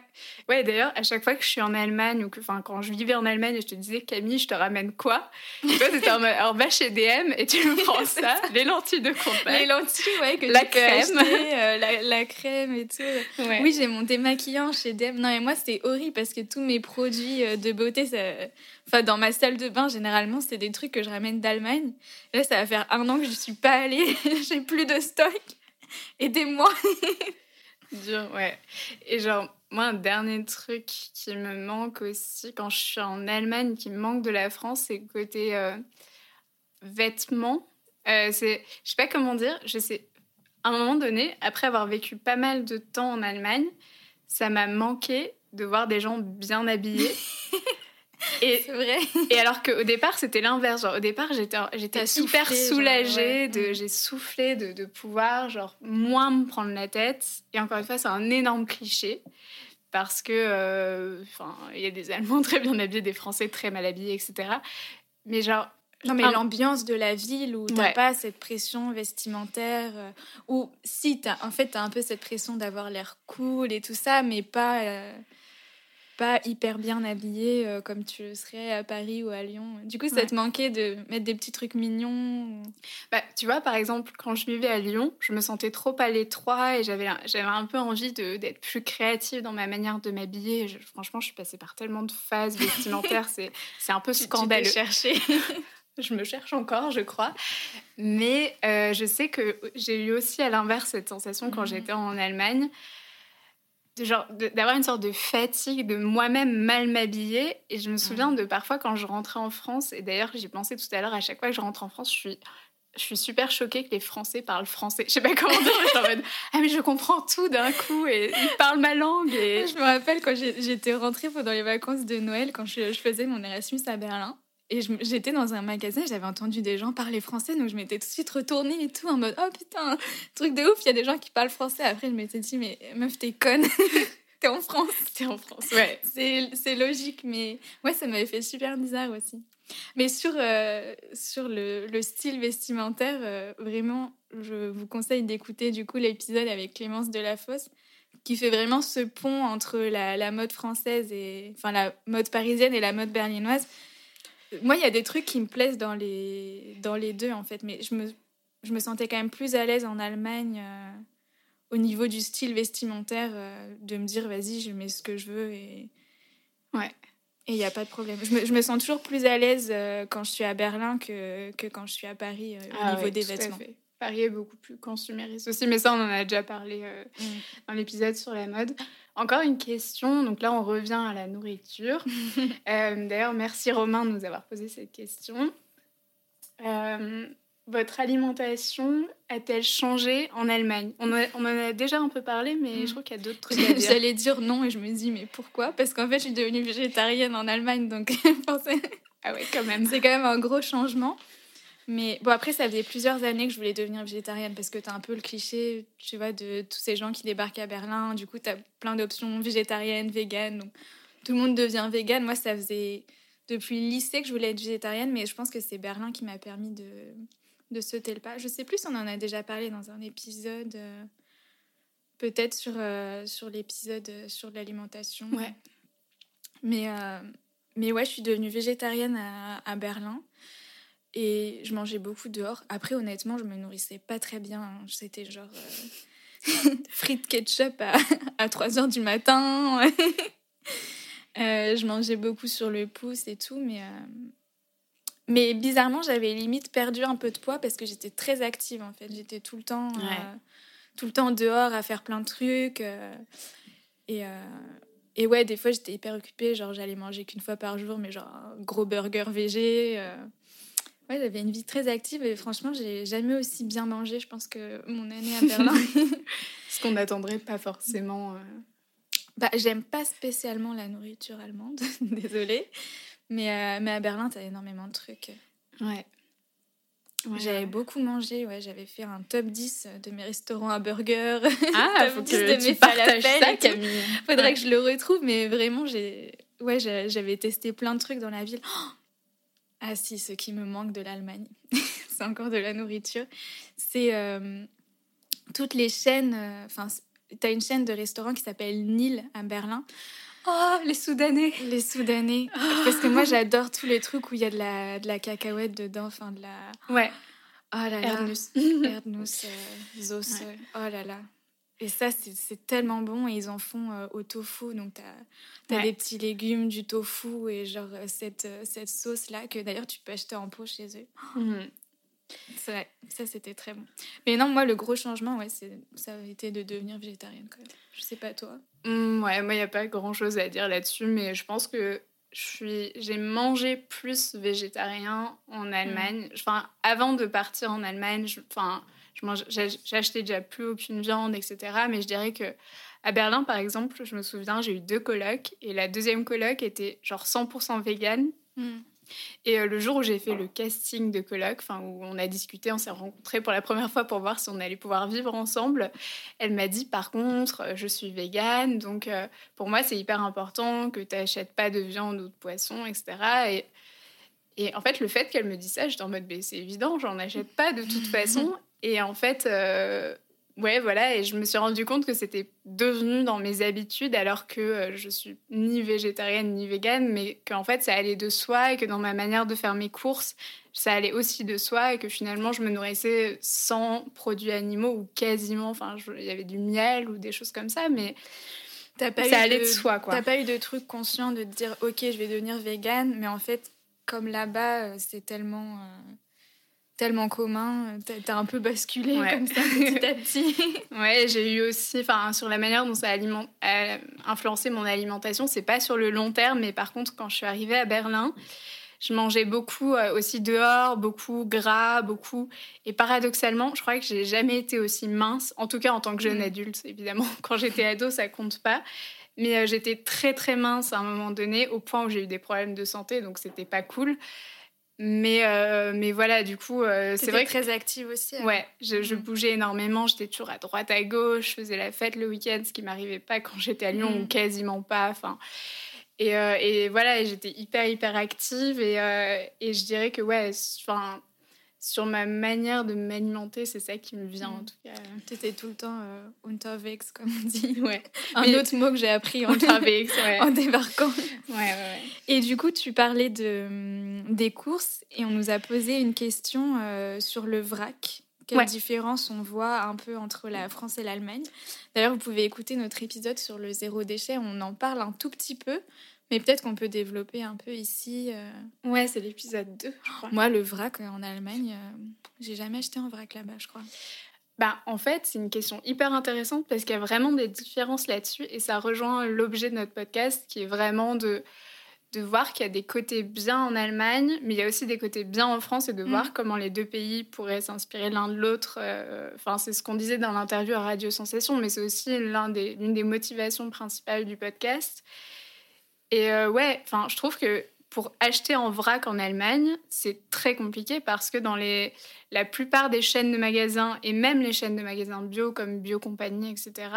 ouais. D'ailleurs, à chaque fois que je suis en Allemagne ou que, enfin, quand je vivais en Allemagne, et je te disais Camille, je te ramène quoi? Toi, c'était en va chez DM et tu me prends ça, les lentilles de contact. Les lentilles, ouais, que La tu peux crème. acheter, euh, la, la crème et tout. Ouais. Oui, j'ai mon démaquillant chez DM. Non, mais moi, c'est horrible parce que tous mes produits euh, de beauté, ça... enfin, dans ma salle de bain, généralement, c'est des trucs que je ramène d'Allemagne. Là, ça va faire un an que je suis pas allée. j'ai plus de stock. Aidez-moi. Dur, ouais. Et genre, moi, un dernier truc qui me manque aussi quand je suis en Allemagne, qui me manque de la France, c'est le côté euh, vêtements. Euh, c'est, je sais pas comment dire, je sais. À un moment donné, après avoir vécu pas mal de temps en Allemagne, ça m'a manqué de voir des gens bien habillés. Et, vrai. et alors qu'au départ, c'était l'inverse. Genre, au départ, j'étais, j'étais hyper genre, soulagée. ouais. De. J'ai soufflé de, de pouvoir, genre, moins me prendre la tête. Et encore une fois, c'est un énorme cliché. Parce que, euh, il y a des Allemands très bien habillés, des Français très mal habillés, etc. Mais genre, Non, mais Un- l'ambiance de la ville où t'as Ouais. pas cette pression vestimentaire, euh, ou si, t'as, en fait, t'as un peu cette pression d'avoir l'air cool et tout ça, mais pas, euh, pas hyper bien habillé euh, comme tu le serais à Paris ou à Lyon. Du coup, ça Ouais. te manquait de mettre des petits trucs mignons. ou- Bah, tu vois, par exemple, quand je vivais à Lyon, je me sentais trop à l'étroit et j'avais, un peu envie d'être plus créative dans ma manière de m'habiller. Franchement, je suis passée par tellement de phases vestimentaires, c'est, un peu Tu- tu scandaleux. cherché. Je me cherche encore, je crois. Mais euh, je sais que j'ai eu aussi à l'inverse cette sensation quand Mhm. j'étais en Allemagne. Genre d'avoir une sorte de fatigue de moi-même mal m'habiller et je me souviens de parfois quand je rentrais en France et d'ailleurs j'y pensais tout à l'heure à chaque fois que je rentre en France je suis je suis super choquée que les Français parlent français. Je sais pas comment dire, mais en mode Ah, mais je comprends tout d'un coup et ils parlent ma langue. Et... Je me rappelle quand j'étais rentrée pendant les vacances de Noël, quand je, je faisais mon Erasmus à Berlin. Et j'étais dans un magasin, j'avais entendu des gens parler français, donc je m'étais tout de suite retournée et tout, en mode Oh putain, truc de ouf, il y a des gens qui parlent français. Après, je m'étais dit Mais meuf, t'es conne, t'es en France. T'es en France, ouais. C'est c'est logique, mais ouais, ça m'avait fait super bizarre aussi. Mais sur, euh, sur le, le style vestimentaire, euh, vraiment, je vous conseille d'écouter du coup l'épisode avec Clémence Delafosse, qui fait vraiment ce pont entre la, la mode française et enfin la mode parisienne et la mode berlinoise. Moi, il y a des trucs qui me plaisent dans les, dans les deux en fait, mais je me, je me sentais quand même plus à l'aise en Allemagne. euh, au niveau du style vestimentaire, euh, de me dire vas-y, je mets ce que je veux et Ouais. et il n'y a pas de problème. Je me, je me sens toujours plus à l'aise euh, quand je suis à Berlin que, que quand je suis à Paris au Ah niveau ouais, des vêtements. Paris est beaucoup plus consumériste aussi, mais ça, on en a déjà parlé Mm. dans l'épisode sur la mode. Encore une question, donc là, on revient à la nourriture. Euh, D'ailleurs, merci Romain de nous avoir posé cette question. Euh, votre alimentation a-t-elle changé en Allemagne? On, a- on en a déjà un peu parlé, mais Mm. je trouve qu'il y a d'autres trucs à dire. J'allais dire non et je me dis mais pourquoi? Parce qu'en fait je suis devenue végétarienne en Allemagne donc Ah ouais, quand même. c'est quand même un gros changement. Mais bon, après, ça faisait plusieurs années que je voulais devenir végétarienne parce que tu as un peu le cliché, tu vois, de tous ces gens qui débarquent à Berlin. Du coup, tu as plein d'options végétariennes, véganes. Donc, tout le monde devient végane. Moi, ça faisait depuis le lycée que je voulais être végétarienne, mais je pense que c'est Berlin qui m'a permis de, de sauter le pas. Je sais plus si on en a déjà parlé dans un épisode, euh, peut-être sur, euh, sur l'épisode euh, sur l'alimentation. Ouais. Mais, euh, mais ouais, je suis devenue végétarienne à, à Berlin et je mangeais beaucoup dehors. Après, honnêtement, je me nourrissais pas très bien. hein. C'était genre euh, frites ketchup à, à 3 heures du matin. Euh, je mangeais beaucoup sur le pouce et tout, mais, euh, mais bizarrement, j'avais limite perdu un peu de poids parce que j'étais très active en fait. J'étais tout le temps, euh, tout le temps dehors à faire plein de trucs. euh, et, euh, et ouais, des fois, j'étais hyper occupée. Genre, j'allais manger qu'une fois par jour, mais genre un gros burger végé. Ouais, j'avais une vie très active et franchement, j'ai jamais aussi bien mangé, je pense, que mon année à Berlin. Ce qu'on n'attendrait pas forcément. euh. Bah, j'aime pas spécialement la nourriture allemande, désolée. Mais, euh, mais à Berlin, t'as énormément de trucs. Ouais. Ouais, J'avais ouais. beaucoup mangé, ouais, j'avais fait un top 10 de mes restaurants à burgers. Ah, top faut 10 que de tu mes partages ça. Camille. Faudrait Ouais. que je le retrouve, mais vraiment, j'ai ouais, j'avais testé plein de trucs dans la ville. Oh ah si, ce qui me manque de l'Allemagne, c'est encore de la nourriture. C'est euh, toutes les chaînes, euh, enfin, t'as une chaîne de restaurants qui s'appelle Nil à Berlin. Oh, les Soudanais. Les Soudanais. Parce que moi, j'adore tous les trucs où il y a de la, de la cacahuète dedans, enfin de la... Ouais. Oh là là. Erdnuss. Erdnuss, euh. Ouais. euh, Oh là là. Et ça, c'est tellement bon. Et ils en font euh, au tofu. Donc, t'as as Ouais. des petits légumes, du tofu et genre euh, cette, euh, cette sauce-là que d'ailleurs tu peux acheter en pot chez eux. Mhm. C'est vrai, ça c'était très bon. Mais non, moi, le gros changement, ouais, ça a été de devenir végétarienne quand même. Je sais pas toi. Mm, ouais, moi, il n'y a pas grand chose à dire là-dessus, mais je pense que j'ai mangé plus végétarien en Allemagne. Enfin, avant de partir en Allemagne, je... enfin, je mange... j'ai- j'achetais déjà plus aucune viande, etc. Mais je dirais que à Berlin, par exemple, je me souviens, j'ai eu deux colocs, et la deuxième coloc était genre 100% végane. Et euh, le jour où j'ai fait le casting de coloc, enfin où on a discuté, on s'est rencontrés pour la première fois pour voir si on allait pouvoir vivre ensemble, elle m'a dit par contre, euh, je suis végane, donc euh, pour moi c'est hyper important que tu n'achètes pas de viande ou de poisson, etc. Et, et en fait, le fait qu'elle me dise ça, j'étais en mode, c'est évident, j'en achète pas de toute façon. Et en fait, euh, ouais, voilà, et je me suis rendu compte que c'était devenu dans mes habitudes alors que euh, je suis ni végétarienne ni végane, mais qu'en fait ça allait de soi et que dans ma manière de faire mes courses, ça allait aussi de soi et que finalement je me nourrissais sans produits animaux ou quasiment, enfin il y avait du miel ou des choses comme ça, mais T'as pas ça eu allait de, de soi quoi. T'as pas eu de truc conscient de te dire, ok, je vais devenir végane, mais en fait, comme là-bas, euh, c'est tellement, euh, tellement commun, euh, t'as- un peu basculé Ouais. comme ça petit à petit. Ouais, j'ai eu aussi, enfin, sur la manière dont ça a, a influencé mon alimentation, c'est pas sur le long terme, mais par contre, quand je suis arrivée à Berlin, je mangeais beaucoup euh, aussi dehors, beaucoup gras, beaucoup. Et paradoxalement, je crois que j'ai jamais été aussi mince, en tout cas en tant que jeune Mm. adulte, évidemment. Quand j'étais ado, ça compte pas. Mais euh, j'étais très très mince à un moment donné, au point où j'ai eu des problèmes de santé, donc c'était pas cool. Mais, euh, mais voilà, du coup, euh, c'est vrai que très active aussi. alors. Ouais, je, je Mm. bougeais énormément, j'étais toujours à droite, à gauche, je faisais la fête le week-end, ce qui m'arrivait pas quand j'étais à Lyon, Mm. ou quasiment pas. Enfin, et, euh, et voilà, j'étais hyper, hyper active. Et, et je dirais que, ouais, enfin, sur ma manière de m'alimenter, c'est ça qui me vient, en Mm. tout cas. T'étais tout le temps euh, unterwegs, comme on dit. Ouais, Un Mais- autre mot que j'ai appris en, Unterwegs, ouais. en débarquant. ouais, ouais, ouais. Et du coup, tu parlais de, hum, des courses et on nous a posé une question euh, sur le vrac. Quelle différence on voit un peu entre la France et l'Allemagne? D'ailleurs, vous pouvez écouter notre épisode sur le zéro déchet, on en parle un tout petit peu, mais peut-être qu'on peut développer un peu ici. euh. Ouais, c'est l'épisode 2, je crois. Moi, le vrac euh, en Allemagne, euh, j'ai jamais acheté un vrac là-bas, je crois. Bah, en fait, c'est une question hyper intéressante parce qu'il y a vraiment des différences là-dessus et ça rejoint l'objet de notre podcast qui est vraiment de, de voir qu'il y a des côtés bien en Allemagne, mais il y a aussi des côtés bien en France et de Mm. voir comment les deux pays pourraient s'inspirer l'un de l'autre. euh, Enfin, c'est ce qu'on disait dans l'interview à Radio Sensation, mais c'est aussi l'un des- l'une des motivations principales du podcast. Et euh, ouais, enfin, je trouve que pour acheter en vrac en Allemagne, c'est très compliqué parce que dans les, la plupart des chaînes de magasins, et même les chaînes de magasins bio comme Bio Compagnie, etc.,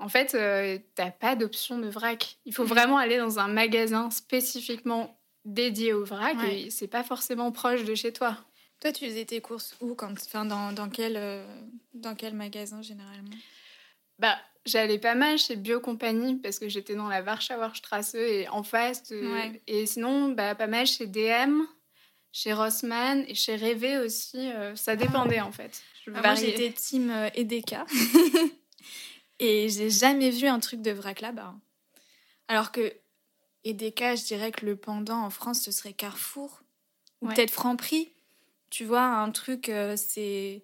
en fait, euh, t'as pas d'option de vrac. Il faut vraiment aller dans un magasin spécifiquement dédié au vrac Ouais. et c'est pas forcément proche de chez toi. Toi, tu faisais tes courses où quand, enfin, dans, dans, quel, euh, dans quel magasin généralement? Bah, j'allais pas mal chez Bio Compagnie parce que j'étais dans la Warschauer Straße et en face. de- Ouais. Et sinon, bah, pas mal chez DM, chez Rossmann et chez Révé aussi. euh, ça dépendait en fait. Ah, Moi, j'étais team euh, Edeka. Et j'ai jamais vu un truc de vrac là-bas. Alors que Edeka, je dirais que le pendant en France, ce serait Carrefour. Ou Ouais. peut-être Franprix. Tu vois, un truc, euh, c'est.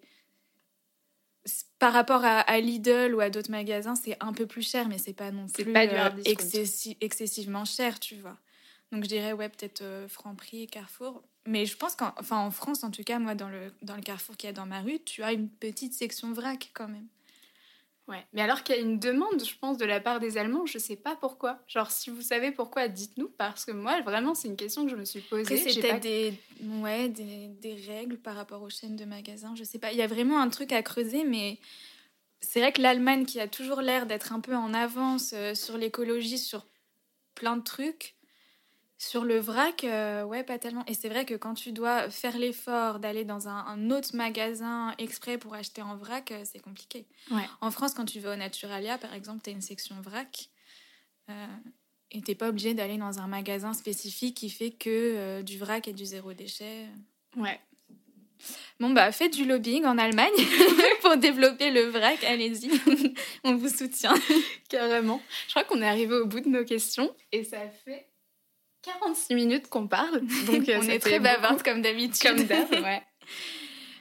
Par rapport à, à Lidl ou à d'autres magasins, c'est un peu plus cher, mais c'est pas non plus pas euh, excessi- excessivement cher, tu vois. Donc je dirais, ouais, peut-être euh, Franprix et Carrefour. Mais je pense qu'en enfin, en France, en tout cas, moi, dans le, dans le Carrefour qu'il y a dans ma rue, tu as une petite section vrac quand même. Ouais. Mais alors qu'il y a une demande, je pense, de la part des Allemands, je sais pas pourquoi. Genre, si vous savez pourquoi, dites-nous, parce que moi, vraiment, c'est une question que je me suis posée. C'est J'ai peut-être pas- des, ouais, des, des règles par rapport aux chaînes de magasins, je sais pas. Il y a vraiment un truc à creuser, mais c'est vrai que l'Allemagne, qui a toujours l'air d'être un peu en avance euh, sur l'écologie, sur plein de trucs, sur le vrac, euh, ouais, pas tellement. Et c'est vrai que quand tu dois faire l'effort d'aller dans un, un autre magasin exprès pour acheter en vrac, euh, c'est compliqué. Ouais. En France, quand tu vas au Naturalia, par exemple, tu as une section vrac. euh, et t'es pas obligé d'aller dans un magasin spécifique qui fait que euh, du vrac et du zéro déchet. Ouais. Bon, bah, faites du lobbying en Allemagne pour développer le vrac. Allez-y, on vous soutient. Carrément. Je crois qu'on est arrivé au bout de nos questions et ça fait 46 minutes qu'on parle. Donc, euh, on est très bavarde comme d'habitude. Comme d'hab, ouais.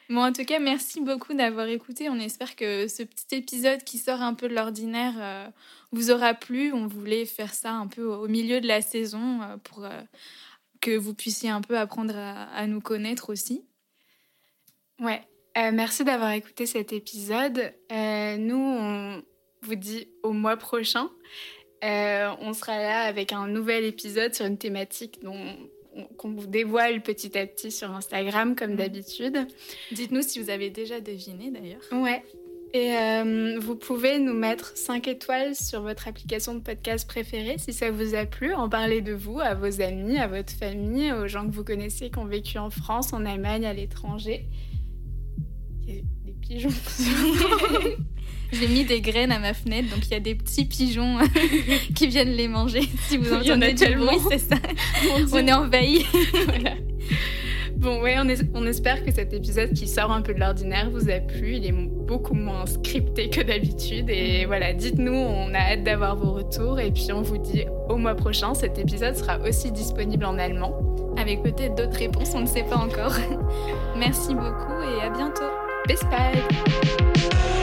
Bon, en tout cas, merci beaucoup d'avoir écouté. On espère que ce petit épisode qui sort un peu de l'ordinaire euh, vous aura plu. On voulait faire ça un peu au milieu de la saison euh, pour euh, que vous puissiez un peu apprendre à, à nous connaître aussi. Ouais. Merci d'avoir écouté cet épisode. Nous, on vous dit au mois prochain. Euh, on sera là avec un nouvel épisode sur une thématique dont on- qu'on vous dévoile petit à petit sur Instagram, comme Mhm. d'habitude. Dites-nous si vous avez déjà deviné d'ailleurs. Ouais. Et euh, vous pouvez nous mettre 5 étoiles sur votre application de podcast préférée si ça vous a plu. En parler de vous à vos amis, à votre famille, aux gens que vous connaissez qui ont vécu en France, en Allemagne, à l'étranger. Des pigeons. J'ai mis des graines à ma fenêtre, donc il y a des petits pigeons qui viennent les manger. Si vous Il y en a entendez du tellement. bruit, c'est ça. On est envahis. Voilà. Bon, ouais, on, es- on espère que cet épisode qui sort un peu de l'ordinaire vous a plu. Il est beaucoup moins scripté que d'habitude. Et voilà, dites-nous, on a hâte d'avoir vos retours. Et puis on vous dit au mois prochain, cet épisode sera aussi disponible en allemand. Avec peut-être d'autres réponses, on ne sait pas encore. Merci beaucoup et à bientôt. Bis bald!